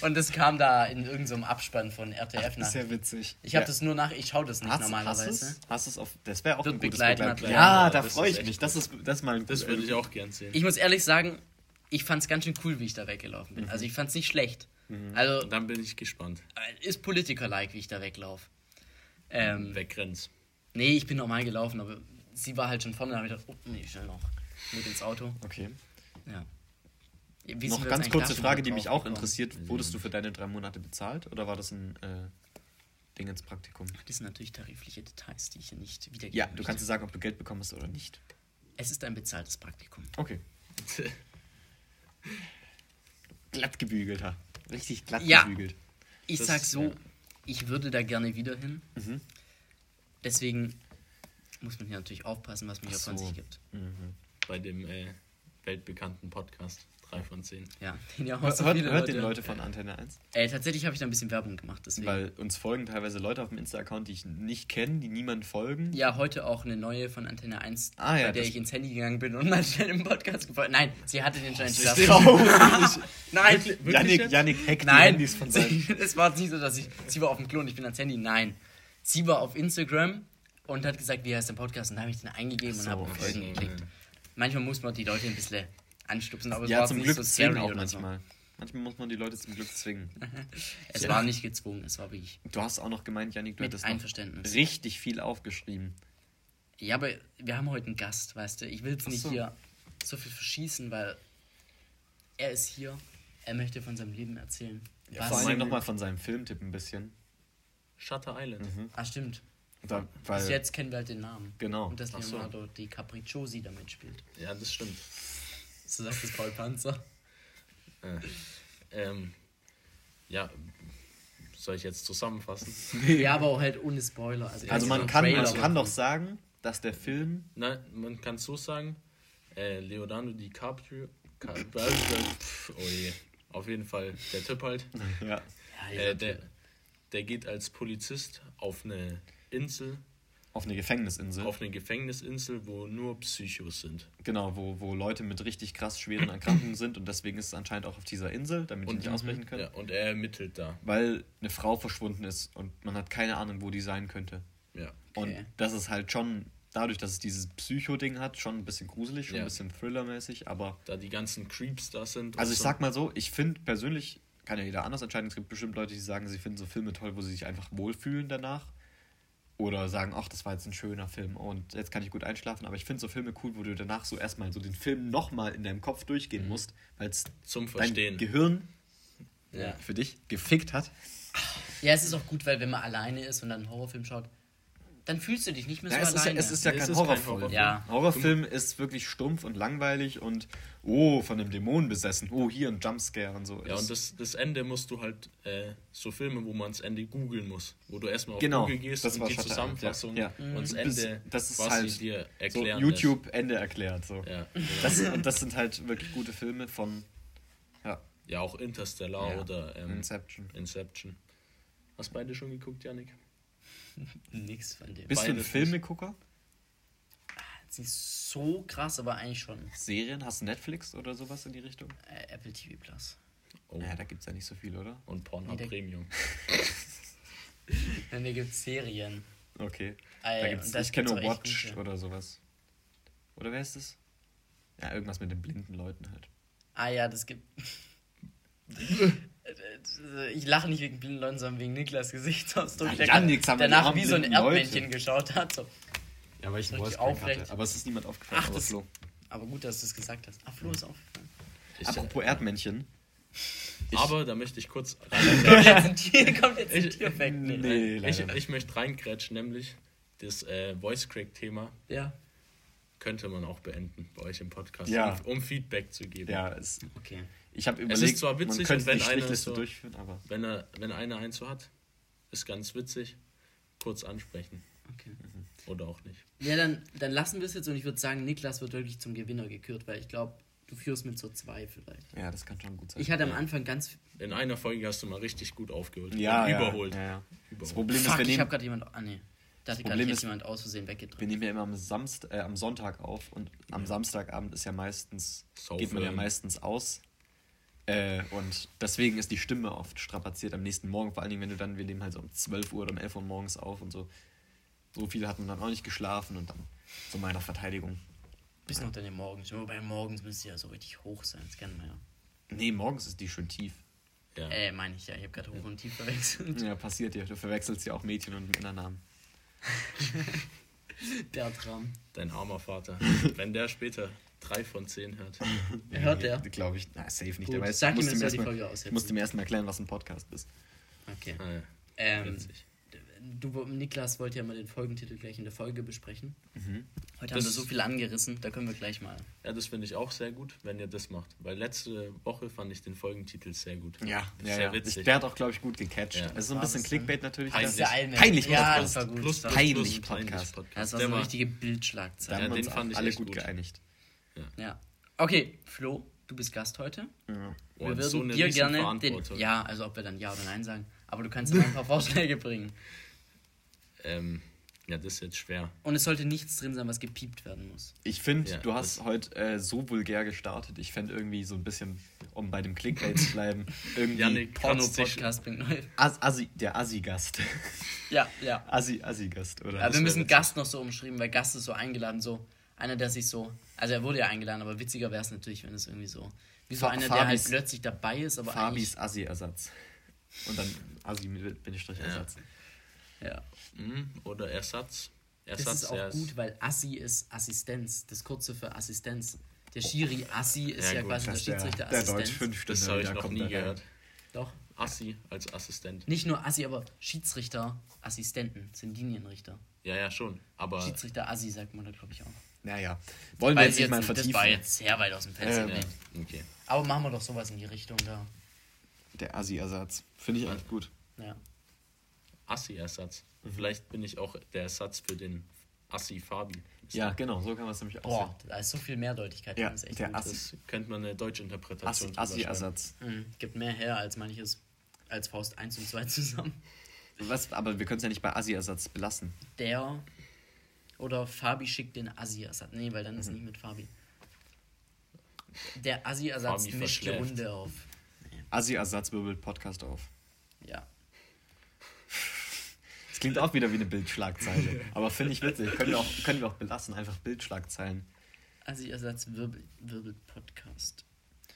Und das kam da in irgendeinem Abspann von RTF nach. Ist ja witzig. Ich habe Ja. das nur nach, ich schaue das nicht Hast, normalerweise. Hast es? Hast es auf. Das wäre auch Wird ein gutes Begleitmaterial. Ja, Ja, da freue ich mich. Das ist, das ist mal ein Das würde ich auch gern sehen. Ich muss ehrlich sagen, ich fand es ganz schön cool, wie ich da weggelaufen Mhm. bin. Also ich fand es nicht schlecht. Also Dann bin ich gespannt. äh, ist Politiker-like, wie ich da weglaufe. Ähm, Wegrenz. Nee, ich bin normal gelaufen, aber sie war halt schon vorne. Da habe ich gedacht, oh, nee, schnell noch mit ins Auto. Okay. Ja. Wie Noch ganz kurze Frage, die mich auch gekommen? interessiert. Wurdest du für deine drei Monate bezahlt oder war das ein äh, Ding ins Praktikum? Das sind natürlich tarifliche Details, die ich hier nicht wiedergeben Ja, du möchte. kannst dir sagen, ob du Geld bekommen hast oder nicht. Es ist ein bezahltes Praktikum. Okay. Glatt gebügelter. Richtig glatt Ja. gebügelt. Ich Das- sag so, ja. ich würde da gerne wieder hin. Mhm. Deswegen muss man hier natürlich aufpassen, was man hier Ach von so. sich gibt. Mhm. Bei dem äh, weltbekannten Podcast 3 von 10. Ja, den ja auch Hört, so hört, viele hört den Leute. Leute von Antenne 1? Ey, tatsächlich habe ich da ein bisschen Werbung gemacht, deswegen. Weil uns folgen teilweise Leute auf dem Insta-Account, die ich nicht kenne, die niemand folgen. ja, heute auch eine neue von Antenne 1, Ah, ja, bei der ich ins Handy gegangen bin und mal schnell im Podcast gefolgt. Nein, sie hatte den schon entschlossen. traurig. Nein, Wirklich Janik, jetzt? Janik hackt die Nein, Handys von seinen... es war nicht so, dass ich. Sie war auf dem Klo und ich bin ans Handy. Nein. Sie war auf Instagram und hat gesagt, wie heißt der Podcast? Und da habe ich den eingegeben Ach und so, habe auf. Folgen geklickt. Manchmal muss man die Leute ein bisschen anstupsen, aber es Ja, war zum nicht Glück so zwingen scary auch oder so. manchmal. Manchmal muss man die Leute zum Glück zwingen. Es Ja. war nicht gezwungen, es war wirklich Du hast auch noch gemeint, Janik, du mit hättest noch Einverständnis. richtig viel aufgeschrieben. Ja, aber wir haben heute einen Gast, weißt du. Ich will jetzt nicht so. hier so viel verschießen, weil er ist hier. Er möchte von seinem Leben erzählen. Ja, vor allem nochmal von seinem Filmtipp ein bisschen. Shutter Island. Ah, stimmt. Da, weil, Bis jetzt kennen wir halt den Namen. Genau. Und dass Ach so. Leonardo die Capricciosi damit spielt. Ja, das stimmt. So sagt es Paul Panzer. Äh, ähm, ja, soll ich jetzt zusammenfassen? Ja, aber auch halt ohne Spoiler. Also, also man kann, Trailer man kann doch sagen, dass der Film... Nein, man kann so sagen, äh, Leonardo DiCaprio, Ca- Pff, oh je, auf jeden Fall der Typ halt, Ja. Äh, der, der geht als Polizist auf eine Insel, Auf eine Gefängnisinsel. auf eine Gefängnisinsel, wo nur Psychos sind. Genau, wo, wo Leute mit richtig krass schweren Erkrankungen sind und deswegen ist es anscheinend auch auf dieser Insel, damit die Und- nicht ausbrechen können. Ja, und er ermittelt da. Weil eine Frau verschwunden ist und man hat keine Ahnung, wo die sein könnte. Ja. Und Okay. das ist halt schon, dadurch, dass es dieses Psycho-Ding hat, schon ein bisschen gruselig, schon Ja. ein bisschen Thriller-mäßig, aber. Da die ganzen Creeps da sind. Also und ich so. sag mal so, ich finde persönlich, kann ja jeder anders entscheiden, es gibt bestimmt Leute, die sagen, sie finden so Filme toll, wo sie sich einfach wohlfühlen danach. Oder sagen, ach, das war jetzt ein schöner Film und jetzt kann ich gut einschlafen. Aber ich finde so Filme cool, wo du danach so erstmal so den Film nochmal in deinem Kopf durchgehen musst, weil es Zum dein Verstehen. Gehirn Ja. für dich gefickt hat. ja, es ist auch gut, weil wenn man alleine ist und dann einen Horrorfilm schaut, dann fühlst du dich nicht mehr so Ja, es, ist ja, alleine. es ist ja Es kein ist kein Horrorfilm. Horrorfilm. Ja. Horrorfilm ist wirklich stumpf und langweilig und oh, von einem Dämon besessen. Oh, hier ein Jumpscare und so. Ja, und das, das Ende musst du halt, äh, so Filme, wo man das Ende googeln muss. Wo du erstmal auf Genau, Google gehst das und war die Shutter Zusammenfassung Island, ja. und das Ende das ist was halt dir so erklären YouTube Ende erklärt. So. Ja, Das, und das sind halt wirklich gute Filme von ja, ja, auch Interstellar Ja, oder ähm, Inception. Inception. Hast beide schon geguckt, Janik? Nix von dem. Bist du ein beides Filmegucker? Jetzt nicht so krass, aber eigentlich schon. Serien? Hast du Netflix oder sowas in die Richtung? Äh, Apple TV Plus. Oh. Ja, da gibt es ja nicht so viel, oder? Und Pornhub Nee, Premium. Dann da gibt es Serien. Okay. Äh, da gibt's, ich kenne nur Watch oder sowas. Oder wer ist das? Ja, irgendwas mit den blinden Leuten halt. Ah ja, das gibt. ich lache nicht wegen blinden Leuten, sondern wegen Niklas Gesichtsausdruck, Ja, der die danach wie so ein Leute. Erdmännchen geschaut hat. So. Ja, weil ich Voice aufrecht. hatte. Aber es ist niemand aufgefallen. Ach, aber das- Flo. Aber gut, dass du es gesagt hast. Ah, Flo ist aufgefallen. Ich, Apropos Erdmännchen. Ich- aber da möchte ich kurz Tier, kommt jetzt ein Ich- Tierfact. Nee. Nee, ich, ich möchte reingrätschen, nämlich das äh, Voice Crack Thema Ja, könnte man auch beenden bei euch im Podcast, Ja. um, um Feedback zu geben. Ja, es, okay. Ich habe ist überlegt, zwar witzig, man könnte und wenn die einer Strichliste so- durchführen, aber Wenn, er, wenn einer eins so hat, ist ganz witzig, kurz ansprechen. okay. Oder auch nicht. Ja, dann, dann lassen wir es jetzt und ich würde sagen, Niklas wird wirklich zum Gewinner gekürt, weil ich glaube, du führst mit so zwei vielleicht. ja, das kann schon gut sein. Ich hatte am Ja. Anfang ganz. In einer Folge hast du mal richtig gut aufgeholt. ja, Und ja, überholt. Ja, ja. Das überholt. Problem ist, Fuck, wir ich habe nehmen, gerade jemand. Ah, nee. Da hatte Problem gerade ist- jemand aus Versehen weggedrückt. wir nehmen ja immer am, Samst, äh, am Sonntag auf und am Samstagabend ist ja meistens, Saufen. geht man ja meistens aus. Äh, und deswegen ist die Stimme oft strapaziert am nächsten Morgen, vor allen Dingen, wenn du dann, wir nehmen halt so um 12 Uhr oder um 11 Uhr morgens auf und so. So viel hat man dann auch nicht geschlafen und dann zu meiner Verteidigung. Bis noch deine Morgens. Wobei morgens müsste ja so richtig hoch sein, das kennen wir ja. Nee, morgens ist die schon tief. Ja. Äh, meine ich ja, ich habe gerade hoch und tief verwechselt. Ja, passiert ja. Du verwechselst ja auch Mädchen und Männernamen. Bertram. Dein armer Vater. wenn der später drei von zehn hört. Hört der? Glaube ich. Na, safe nicht. Gut, Der weiß, sag ihm, muss er die erstmal- Folge Ich aussetzen. muss dem erstmal erklären, was ein Podcast ist. Okay. Ah, ja. Ähm, du, Niklas wollte ja mal den Folgentitel gleich in der Folge besprechen. Mhm. Heute haben Das- wir so viel angerissen, da können wir gleich mal. Ja, das finde ich auch sehr gut, wenn ihr das macht. Weil letzte Woche fand ich den Folgentitel sehr gut. Ja, ja, Sehr ja. witzig. Der hat auch, glaube ich, gut gecatcht. Ja. Es ist so ein bisschen das? Clickbait natürlich. Peinlich. aber- Der Allmann. Peinlich Ja, Podcast. das war gut. Plus, das plus, war, Peinlich plus, Podcast. peinlich Podcast. das war Der so eine richtige Bildschlagzeile. Ja, haben wir den fand ich alle echt gut gut. geeinigt. Ja. Okay, Flo, du bist Gast heute. Ja. Wir würden so eine dir gerne den, ja, also ob wir dann ja oder nein sagen, aber du kannst mir ein paar Vorschläge bringen. Ähm, ja, das ist jetzt schwer. Und es sollte nichts drin sein, was gepiept werden muss. Ich finde, Ja, du hast heute äh, so vulgär gestartet. Ich fände irgendwie so ein bisschen, um bei dem Clickbait zu bleiben, irgendwie Janik kratzt sich. Porno-Podcast bringt neu. As Assi, der Assi-Gast. Ja, ja. Assi, Assi-Gast, oder? Aber wir müssen. Gast noch so umschrieben, weil Gast ist so eingeladen, so einer, der sich so, also er wurde ja eingeladen, aber witziger wäre es natürlich, wenn es irgendwie so, wie so Fa- einer, der halt Fabis- plötzlich dabei ist, aber Fabis Assi-Ersatz. Und dann Assi mit Bindestrich-Ersatz. eigentlich, ja. Mhm. Oder Ersatz. Das Ersatz ist auch gut, weil Assi ist Assistenz, das kurze für Assistenz. Der Schiri Assi ist Ja, ja, gut, quasi der Das ist der. Deutsch 5 Das habe ich noch nie gehört. Doch. Assi als Assistent. Nicht nur Assi, aber Schiedsrichter, Assistenten sind Linienrichter. Ja, ja, schon. Aber Schiedsrichter Assi sagt man da, glaube ich, auch. Naja. Wollen wir jetzt nicht jetzt mal nicht, das vertiefen? war jetzt sehr weit aus dem Fenster. Ähm, ja, gelegt. okay. Aber machen wir doch sowas in die Richtung da. Der Assi-Ersatz. Finde ich eigentlich gut. Ja. Assi-Ersatz. Vielleicht bin ich auch der Ersatz für den Assi-Fabi. Ja, genau, so kann man es nämlich auch Boah, da ist so viel Mehrdeutigkeit. Ja, echt der gut. Assi. Das könnte man eine deutsche Interpretation Assi-. Assi-Ersatz. Mhm. Gibt mehr her als manches, als Faust 1 und 2 zusammen. Was, aber wir können es ja nicht bei Assi-Ersatz belassen. Der oder Fabi schickt den Assi-Ersatz. Nee, weil dann ist nicht mit Fabi. Der Assi-Ersatz mischt die. Runde auf. Assi-Ersatz wirbelt Podcast auf. Ja. Das klingt auch wieder wie eine Bildschlagzeile. aber finde ich witzig. Können wir, auch, können wir auch belassen, einfach Bildschlagzeilen. Assi-Ersatz wirbelt, wirbelt Podcast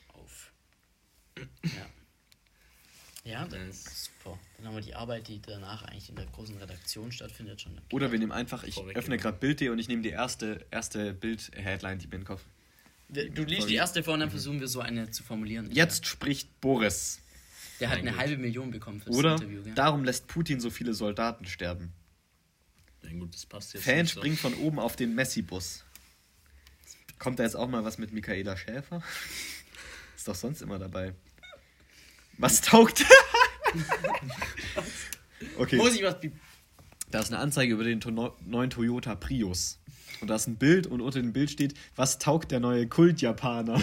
auf. Ja. Ja, dann ist super. Dann haben wir die Arbeit, die danach eigentlich in der großen Redaktion stattfindet, schon. Oder wir nehmen einfach, ich Vorweg öffne gerade Bild.de und ich nehme die erste, erste Bild-Headline, die mir in den Kopf. Wir- Du liest die erste vor und dann versuchen wir so eine zu formulieren. Jetzt spricht Boris. Der hat Mein eine Gott. halbe Million bekommen für das Oder Interview. Gell? darum lässt Putin so viele Soldaten sterben. Ja, gut, das passt jetzt Fan nicht so. springt von oben auf den Messi-Bus. Kommt da jetzt auch mal was mit Michaela Schäfer? Ist doch sonst immer dabei. Was taugt? okay. Muss ich was Da ist eine Anzeige über den to neuen Toyota Prius. Und da ist ein Bild und unter dem Bild steht, was taugt der neue Kult-Japaner?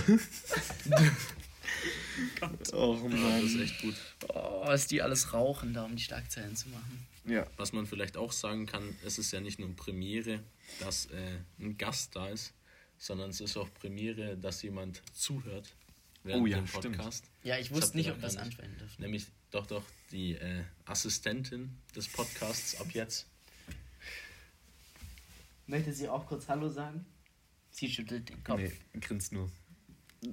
oh Ja, das ist Mann. echt gut. Oh, was die alles rauchen, da um die Schlagzeilen zu machen. Ja. Was man vielleicht auch sagen kann, es ist ja nicht nur Premiere, dass äh, ein Gast da ist, sondern es ist auch Premiere, dass jemand zuhört während Oh ja, dem stimmt. Ja, ich wusste habt nicht, ob wir das nicht. ansprechen dürfen. Nämlich doch doch die äh, Assistentin des Podcasts ab jetzt. Möchte sie auch kurz Hallo sagen? Sie schüttelt den Kopf. Nee, grinst nur.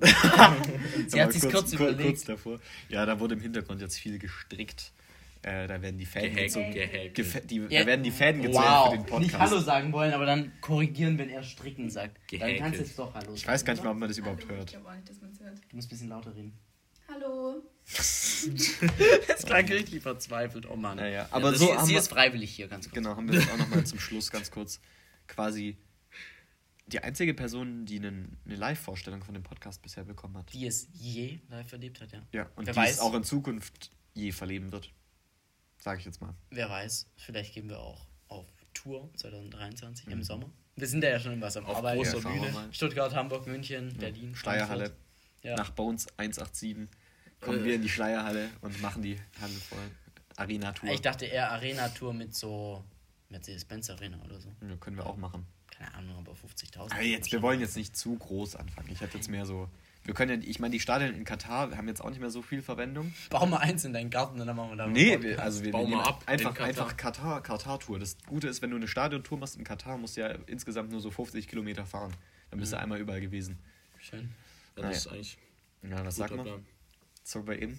Sie hat sich kurz, überlegt. Kurz davor. Ja, da wurde im Hintergrund jetzt viel gestrickt. Äh, da werden die Fäden Gehackt, gezogen. gehackt. Die, Ja. Da werden die Fäden gezogen Wow, für den Podcast. nicht Hallo sagen wollen, aber dann korrigieren, wenn er stricken sagt. Dann Gehäkelt. kannst du jetzt doch Hallo sagen. Ich weiß gar nicht oder? ob man das überhaupt Hallo, Ich hört. glaube auch nicht, dass man es hört. Du musst ein bisschen lauter reden. Hallo. Das klang richtig verzweifelt, oh Mann. Naja, aber das so sie, haben sie wir- ist freiwillig hier, ganz kurz. Genau, haben wir das auch nochmal zum Schluss ganz kurz. Quasi die einzige Person, die einen, eine Live-Vorstellung von dem Podcast bisher bekommen hat. Die es je live erlebt hat, ja. Ja, und Wer die weiß. es auch in Zukunft je verleben wird. Sage ich jetzt mal. Wer weiß, vielleicht gehen wir auch auf Tour 2023 Mhm. im Sommer. Wir sind da ja schon was am Arbeiten. Ja, Bühne. Stuttgart, Hamburg, München, Berlin, Schleierhalle. Frankfurt. Ja. Nach Bones 187 kommen Äh. wir in die Schleierhalle und machen die Halle voll. Arena-Tour. Ich dachte eher Arena-Tour mit so Mercedes-Benz Arena oder so. Ja, können wir auch machen. Keine Ahnung, aber 50.000. Aber jetzt, wir wollen jetzt nicht zu groß anfangen. Ich hätte jetzt mehr so. Wir können ja, ich meine, die Stadien in Katar haben jetzt auch nicht mehr so viel Verwendung. Bau mal eins in deinen Garten und dann machen wir da mal Nee, wir, also wir, Bau wir mal ab in einfach, Katar. einfach Katar, Katar-Tour. Das Gute ist, wenn du eine Stadiontour machst in Katar, musst du ja insgesamt nur so 50 Kilometer fahren. Dann Mhm. bist du einmal überall gewesen. Schön. Ja, Naja. das ist eigentlich Ja, was ein sagt man? Plan. Zur WM?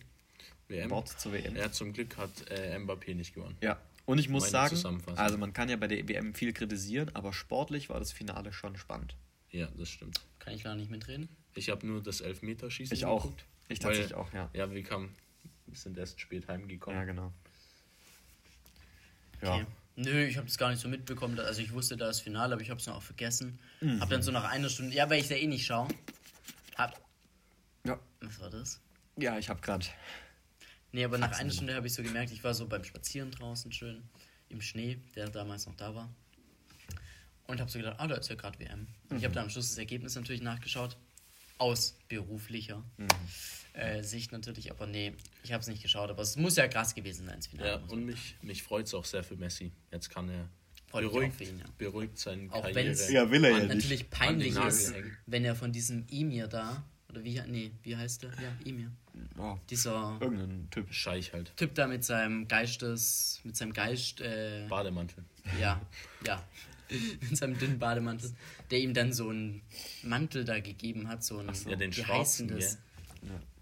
WM. Wort zur WM. Ja, zum Glück hat äh, Mbappé nicht gewonnen. Ja. Und ich muss Meine sagen, also man kann ja bei der WM viel kritisieren, aber sportlich war das Finale schon spannend. Ja, das stimmt. Kann ich gar nicht mitreden. Ich habe nur das Elfmeterschießen Ich auch. geguckt. Ich weil- tatsächlich auch, ja. Ja, wir kamen, wir sind erst spät heimgekommen. Ja, genau. Ja. Okay. Nö, ich habe das gar nicht so mitbekommen. Also ich wusste, da ist Finale, aber ich habe es noch auch vergessen. Mhm. Hab dann so nach einer Stunde, ja, weil ich da eh nicht schaue. Hab, Ja, was war das? ja ich habe gerade. Nee, aber nach einer. Stunde habe ich so gemerkt, ich war so beim Spazieren draußen schön im Schnee, der damals noch da war. Und habe so gedacht, ah, da ist ja gerade WM. Und ich habe dann am Schluss das Ergebnis natürlich nachgeschaut. aus beruflicher Mhm. äh, Sicht natürlich. Aber nee, ich habe es nicht geschaut. Aber es muss ja krass gewesen sein, ins Finale. Ja, und mich, mich freut es auch sehr für Messi. Jetzt kann er beruhigt, ihn, ja. beruhigt seine Auch Karriere. Ja, will er ja Und nicht. natürlich peinlich ist, wenn er von diesem Emir da, oder wie, nee, wie heißt der? Ja, Emir. Oh, Dieser irgendein Typ. Scheich halt. Typ da mit seinem Geistes, mit seinem Geist, äh, Bademantel. ja, ja, mit seinem dünnen Bademantel, der ihm dann so einen Mantel da gegeben hat, so einen, Ja, den schwarzen, heißt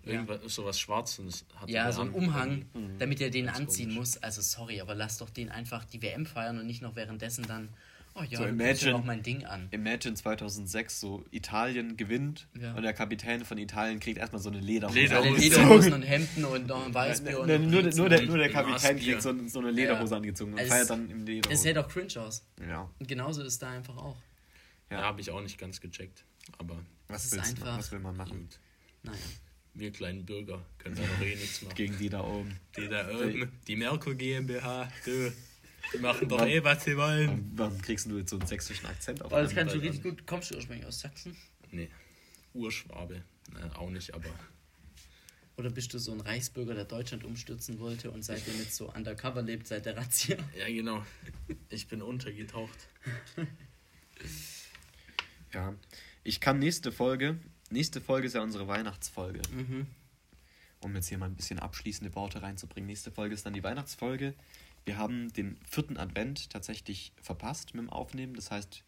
das? Ja. Irgendwas, sowas Schwarzes hat Ja, so ein an. Umhang, Mhm. damit er den anziehen komisch. muss. Also sorry, aber lass doch den einfach die WM feiern und nicht noch währenddessen dann, oh ja, So, imagine- noch mein Ding an. Imagine 2006, so Italien gewinnt Ja. und der Kapitän von Italien kriegt erstmal so eine Lederhose. Lederhose. Lederhosen. Und Hemden und noch ein Weißbier und Ne, ein nur, nur, der, und- nur der Kapitän kriegt so, so eine Lederhose angezogen und Es- feiert dann im Lederhose. Das sähe doch cringe aus. ja. Und genauso ist da einfach auch. Ja, habe ich auch nicht ganz gecheckt. Aber Was, ist willst du- einfach- was will man machen? gut. Naja. Wir kleinen Bürger können da noch eh nichts machen. Gegen die da oben. Die da oben, die Merkur GmbH, du, die machen doch Wann- eh, was sie wollen. Warum, kriegst du jetzt so einen sächsischen Akzent auf? Aber das einmal? kannst du richtig gut. Kommst du ursprünglich aus Sachsen? Nee, Urschwabe. Na, auch nicht, aber Oder bist du so ein Reichsbürger, der Deutschland umstürzen wollte und seitdem jetzt so undercover lebt seit der Razzia? ja, genau. Ich bin untergetaucht. Ja. Ich kann nächste Folge. Nächste Folge ist ja unsere Weihnachtsfolge. Mhm. Um jetzt hier mal ein bisschen abschließende Worte reinzubringen. Nächste Folge ist dann die Weihnachtsfolge. Wir haben den vierten Advent tatsächlich verpasst mit dem Aufnehmen. Das heißt,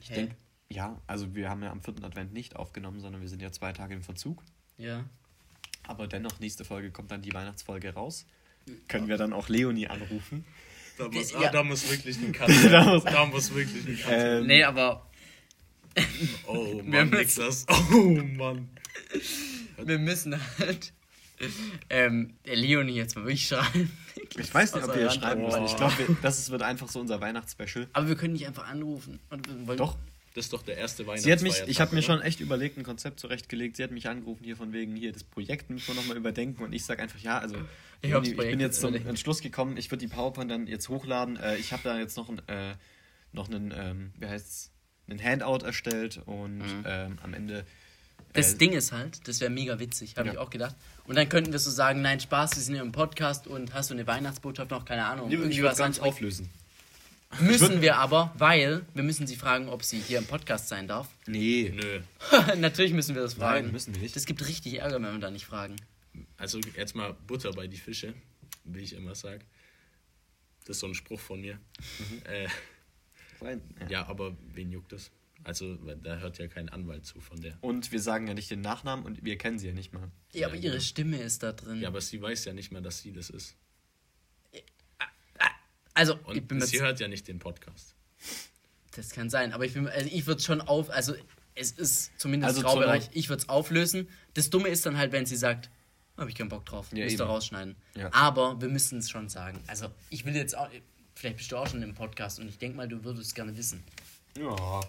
ich denke, ja, also wir haben ja am vierten Advent nicht aufgenommen, sondern wir sind ja zwei Tage im Verzug. Ja. Aber dennoch, nächste Folge kommt dann die Weihnachtsfolge raus. Können wir dann auch Leonie anrufen? Da muss, Ja. ah, da muss wirklich ein Cut Da muss- Da muss wirklich ein Cut. Ähm, Nee, aber Oh Wir Mann, müssen- Niklas. Oh Mann. wir müssen halt ähm, der Leonie jetzt mal wirklich schreiben. Ich weiß nicht, ob wir schreiben müssen. Ich glaube, das ist- wird einfach so unser Weihnachtsspecial. Aber wir können nicht einfach anrufen. Wir Doch, Das ist doch der erste Weihnachtsfeiertag. sie hat mich, ich habe mir schon echt überlegt, ein Konzept zurechtgelegt. Sie hat mich angerufen hier von wegen, hier das Projekt müssen wir nochmal überdenken. Und ich sage einfach, ja, also Ich ich, hab's ich bin jetzt zum. Entschluss gekommen, ich würde die PowerPoint dann jetzt hochladen. Äh, ich habe da jetzt noch, ein, äh, noch einen, ähm, wie heißt's, einen Handout erstellt und Mhm. ähm, am Ende... Das äh, Ding ist halt, das wäre mega witzig, habe Ja. ich auch gedacht. Und dann könnten wir so sagen, nein, Spaß, wir sind ja im Podcast und hast du eine Weihnachtsbotschaft noch, keine Ahnung. ich irgendwie was ganz auflösen. Müssen wir aber, weil wir müssen sie fragen, ob sie hier im Podcast sein darf. Nee. Nö. Natürlich müssen wir das fragen. Nein, müssen wir nicht. Das gibt richtig Ärger, wenn wir da nicht fragen. Also jetzt mal Butter bei die Fische, wie ich immer sage. Das ist so ein Spruch von mir. Mhm. Äh, Nein. Ja. ja, aber wen juckt das? Also da hört ja kein Anwalt zu von der. Und wir sagen ja nicht den Nachnamen und wir kennen sie ja nicht mal. Ja, aber Ja, ihre. Stimme ist da drin. Ja, aber sie weiß ja nicht mehr, dass sie das ist. also, ich Und bin mir sie hört ja nicht den Podcast. Das kann sein, aber ich, bin- also ich würde es schon auf, also es ist zumindest Also Graubereich. Ich würde es auflösen. Das Dumme ist dann halt, wenn sie sagt, habe ich keinen Bock drauf, Ja, müsst ihr rausschneiden. Ja. Aber wir müssen es schon sagen. Also ich will jetzt auch, vielleicht bist du auch schon im Podcast und ich denke mal, du würdest gerne wissen. Ja.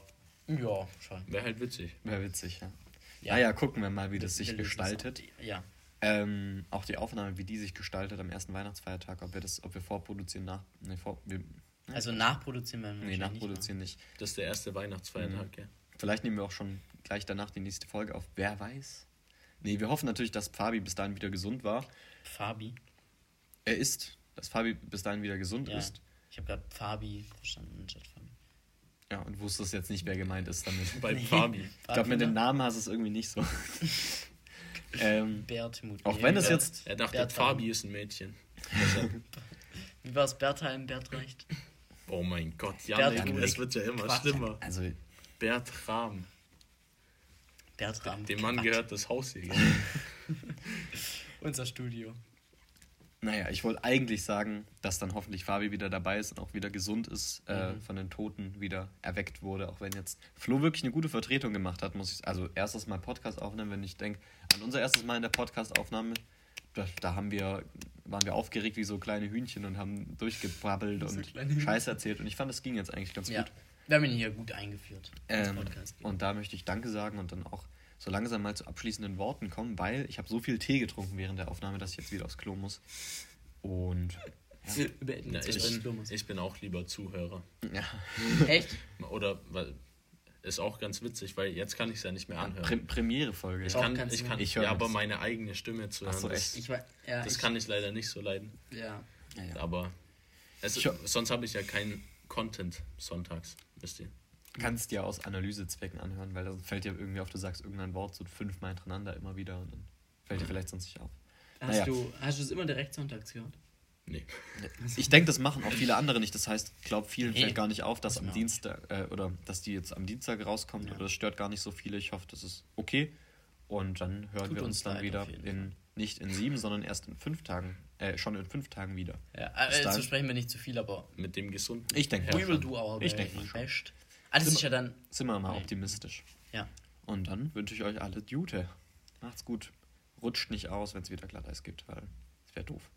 Ja, schon. Wäre halt witzig. Wäre witzig, ja. Ja. Naja, gucken wir mal, wie das Wir sich gestaltet. auch. Ja. Ähm, auch die Aufnahme, wie die sich gestaltet am ersten Weihnachtsfeiertag, ob wir das, ob wir vorproduzieren, nach. Nee, vor, wir, Also nachproduzieren wir nee nachproduzieren nicht. Das ist der erste Weihnachtsfeiertag, ja. Vielleicht nehmen wir auch schon gleich danach die nächste Folge auf. Wer weiß? Nee, wir hoffen natürlich, dass Fabi bis dahin wieder gesund war. Nicht. Fabi. Er ist, dass Fabi bis dahin wieder gesund Ja. ist. Ich habe gerade Fabi verstanden statt Fabi. Ja, und wusstest jetzt nicht, wer gemeint ist damit. Bei Nee. Fabi. Ich glaube, mit ne? den Namen hast du es irgendwie nicht so. ähm, Bertmut. auch wenn es Bert- jetzt. Er dachte, Bertram. Fabi ist ein Mädchen. Wie war es? Bertheim, Bertrecht? oh mein Gott, Janik, Bertram. es wird ja immer Quatsch. schlimmer. Also, Bertram. Bertram. Dem Mann Quatsch. gehört das Haus hier. Unser Studio. Naja, ich wollte eigentlich sagen, dass dann hoffentlich Fabi wieder dabei ist und auch wieder gesund ist, äh, von den Toten wieder erweckt wurde. Auch wenn jetzt Flo wirklich eine gute Vertretung gemacht hat, muss ich. Also, erstes Mal Podcast aufnehmen, wenn ich denke, an unser erstes Mal in der Podcast-Aufnahme, da, da haben wir, waren wir aufgeregt wie so kleine Hühnchen und haben durchgebrabbelt So und. Scheiße erzählt. Und ich fand, das ging jetzt eigentlich ganz Ja. gut. Wir haben ihn hier gut eingeführt. Ähm, Podcast. und da möchte ich Danke sagen und dann auch so langsam mal zu abschließenden Worten kommen, weil ich habe so viel Tee getrunken während der Aufnahme, dass ich jetzt wieder aufs Klo muss. Und Ja, jetzt ich, bin, ich bin auch lieber Zuhörer. ja, Echt? Oder weil ist auch ganz witzig, weil jetzt kann ich es ja nicht mehr anhören. Pre Premiere-Folge. Ich Doch, kann, ich kann, Ich ja, aber meine eigene Stimme zu hören, so, das, Ich ja, das ich, kann ich leider nicht so leiden. ja. Ja, ja. Aber es, Ich sonst habe ich ja keinen Content sonntags, wisst ihr. Kannst dir aus Analysezwecken anhören, weil dann fällt dir irgendwie auf, du sagst irgendein Wort so fünfmal hintereinander immer wieder und dann fällt dir vielleicht sonst nicht auf. Hast, Naja. du, hast du es immer direkt sonntags gehört? Nee. Ich denke, das machen auch viele andere nicht. Das heißt, ich glaube, vielen fällt gar nicht auf, dass am Dienstag äh, oder dass die jetzt am Dienstag rauskommt Ja. oder das stört gar nicht so viele. Ich hoffe, das ist okay. Und dann hören Tut wir uns uns dann wieder in nicht in sieben, sondern erst in fünf Tagen, äh, schon in fünf Tagen wieder. Ja, äh, so sprechen wir nicht zu viel, aber Mit dem gesunden. Ich denke we mal will do our Ich denk mal schon. best. Alles ist ja dann, Sind wir mal Nee. optimistisch. ja. Und dann wünsche ich euch alle Jute. Macht's gut. Rutscht nicht aus, wenn es wieder Glatteis gibt, weil es wäre doof.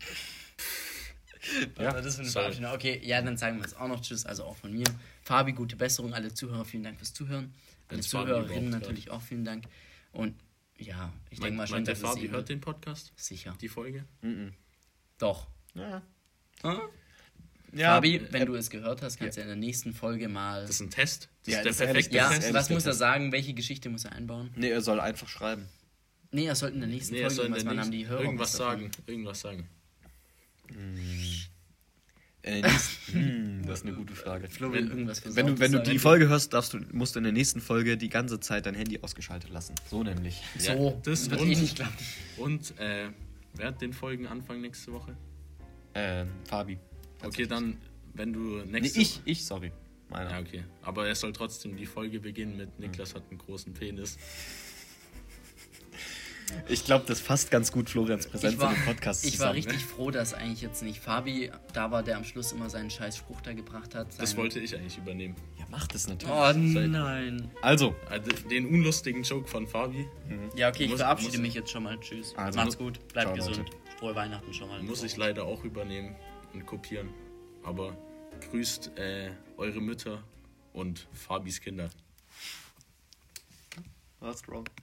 Was war das für eine. Verabschiedung? Okay, ja, dann sagen wir jetzt auch noch Tschüss, also auch von mir. Fabi, gute Besserung, alle Zuhörer, vielen Dank fürs Zuhören. Alle Wenn's Zuhörerinnen natürlich auch vielen Dank. Und ja, ich denke mal schon, der dass es Fabi hört den Podcast, Sicher. die Folge? Mhm. Doch. Ja. Hm? Ja, Fabi, äh, wenn du es gehört hast, kannst du ja in der nächsten Folge mal. Das ist ein Test. Das Ja, ist der das perfekte ja, Test. was muss er sagen? Welche Geschichte muss er einbauen? Nee, er soll einfach schreiben. Nee, er sollte in der nächsten Nee, soll Folge, in was der man haben die nächsten Hörer irgendwas sagen. Irgendwas sagen. Äh, nächst- hm, das ist eine gute Frage. Flo will irgendwas Wenn du, wenn du die Folge hörst, darfst du, musst du in der nächsten Folge die ganze Zeit dein Handy ausgeschaltet lassen. So nämlich. So, Ja, das das wird und- eh nicht klappen. Und äh, wer hat den Folgenanfang nächste Woche? Ähm, Fabi. Okay, dann, wenn du Nee, nächste ich, ich, sorry. Meiner. Ja, okay. Aber er soll trotzdem die Folge beginnen mit Niklas hat einen großen Penis. Ich glaube, das fasst ganz gut Florians Präsenz war, in dem Podcast ich war zusammen. richtig froh, dass eigentlich jetzt nicht Fabi da war, der am Schluss immer seinen scheiß Spruch da gebracht hat. Das wollte ich eigentlich übernehmen. Ja, mach das natürlich. Oh nein. Also, Also, den unlustigen Joke von Fabi Ja, okay, ich Muss- verabschiede muss- mich jetzt schon mal. Tschüss. Also, Macht's gut, bleibt gesund. Leute. Frohe Weihnachten schon mal. muss ich leider auch übernehmen und kopieren. Aber grüßt äh, eure Mütter und Fabis Kinder. war's wrong.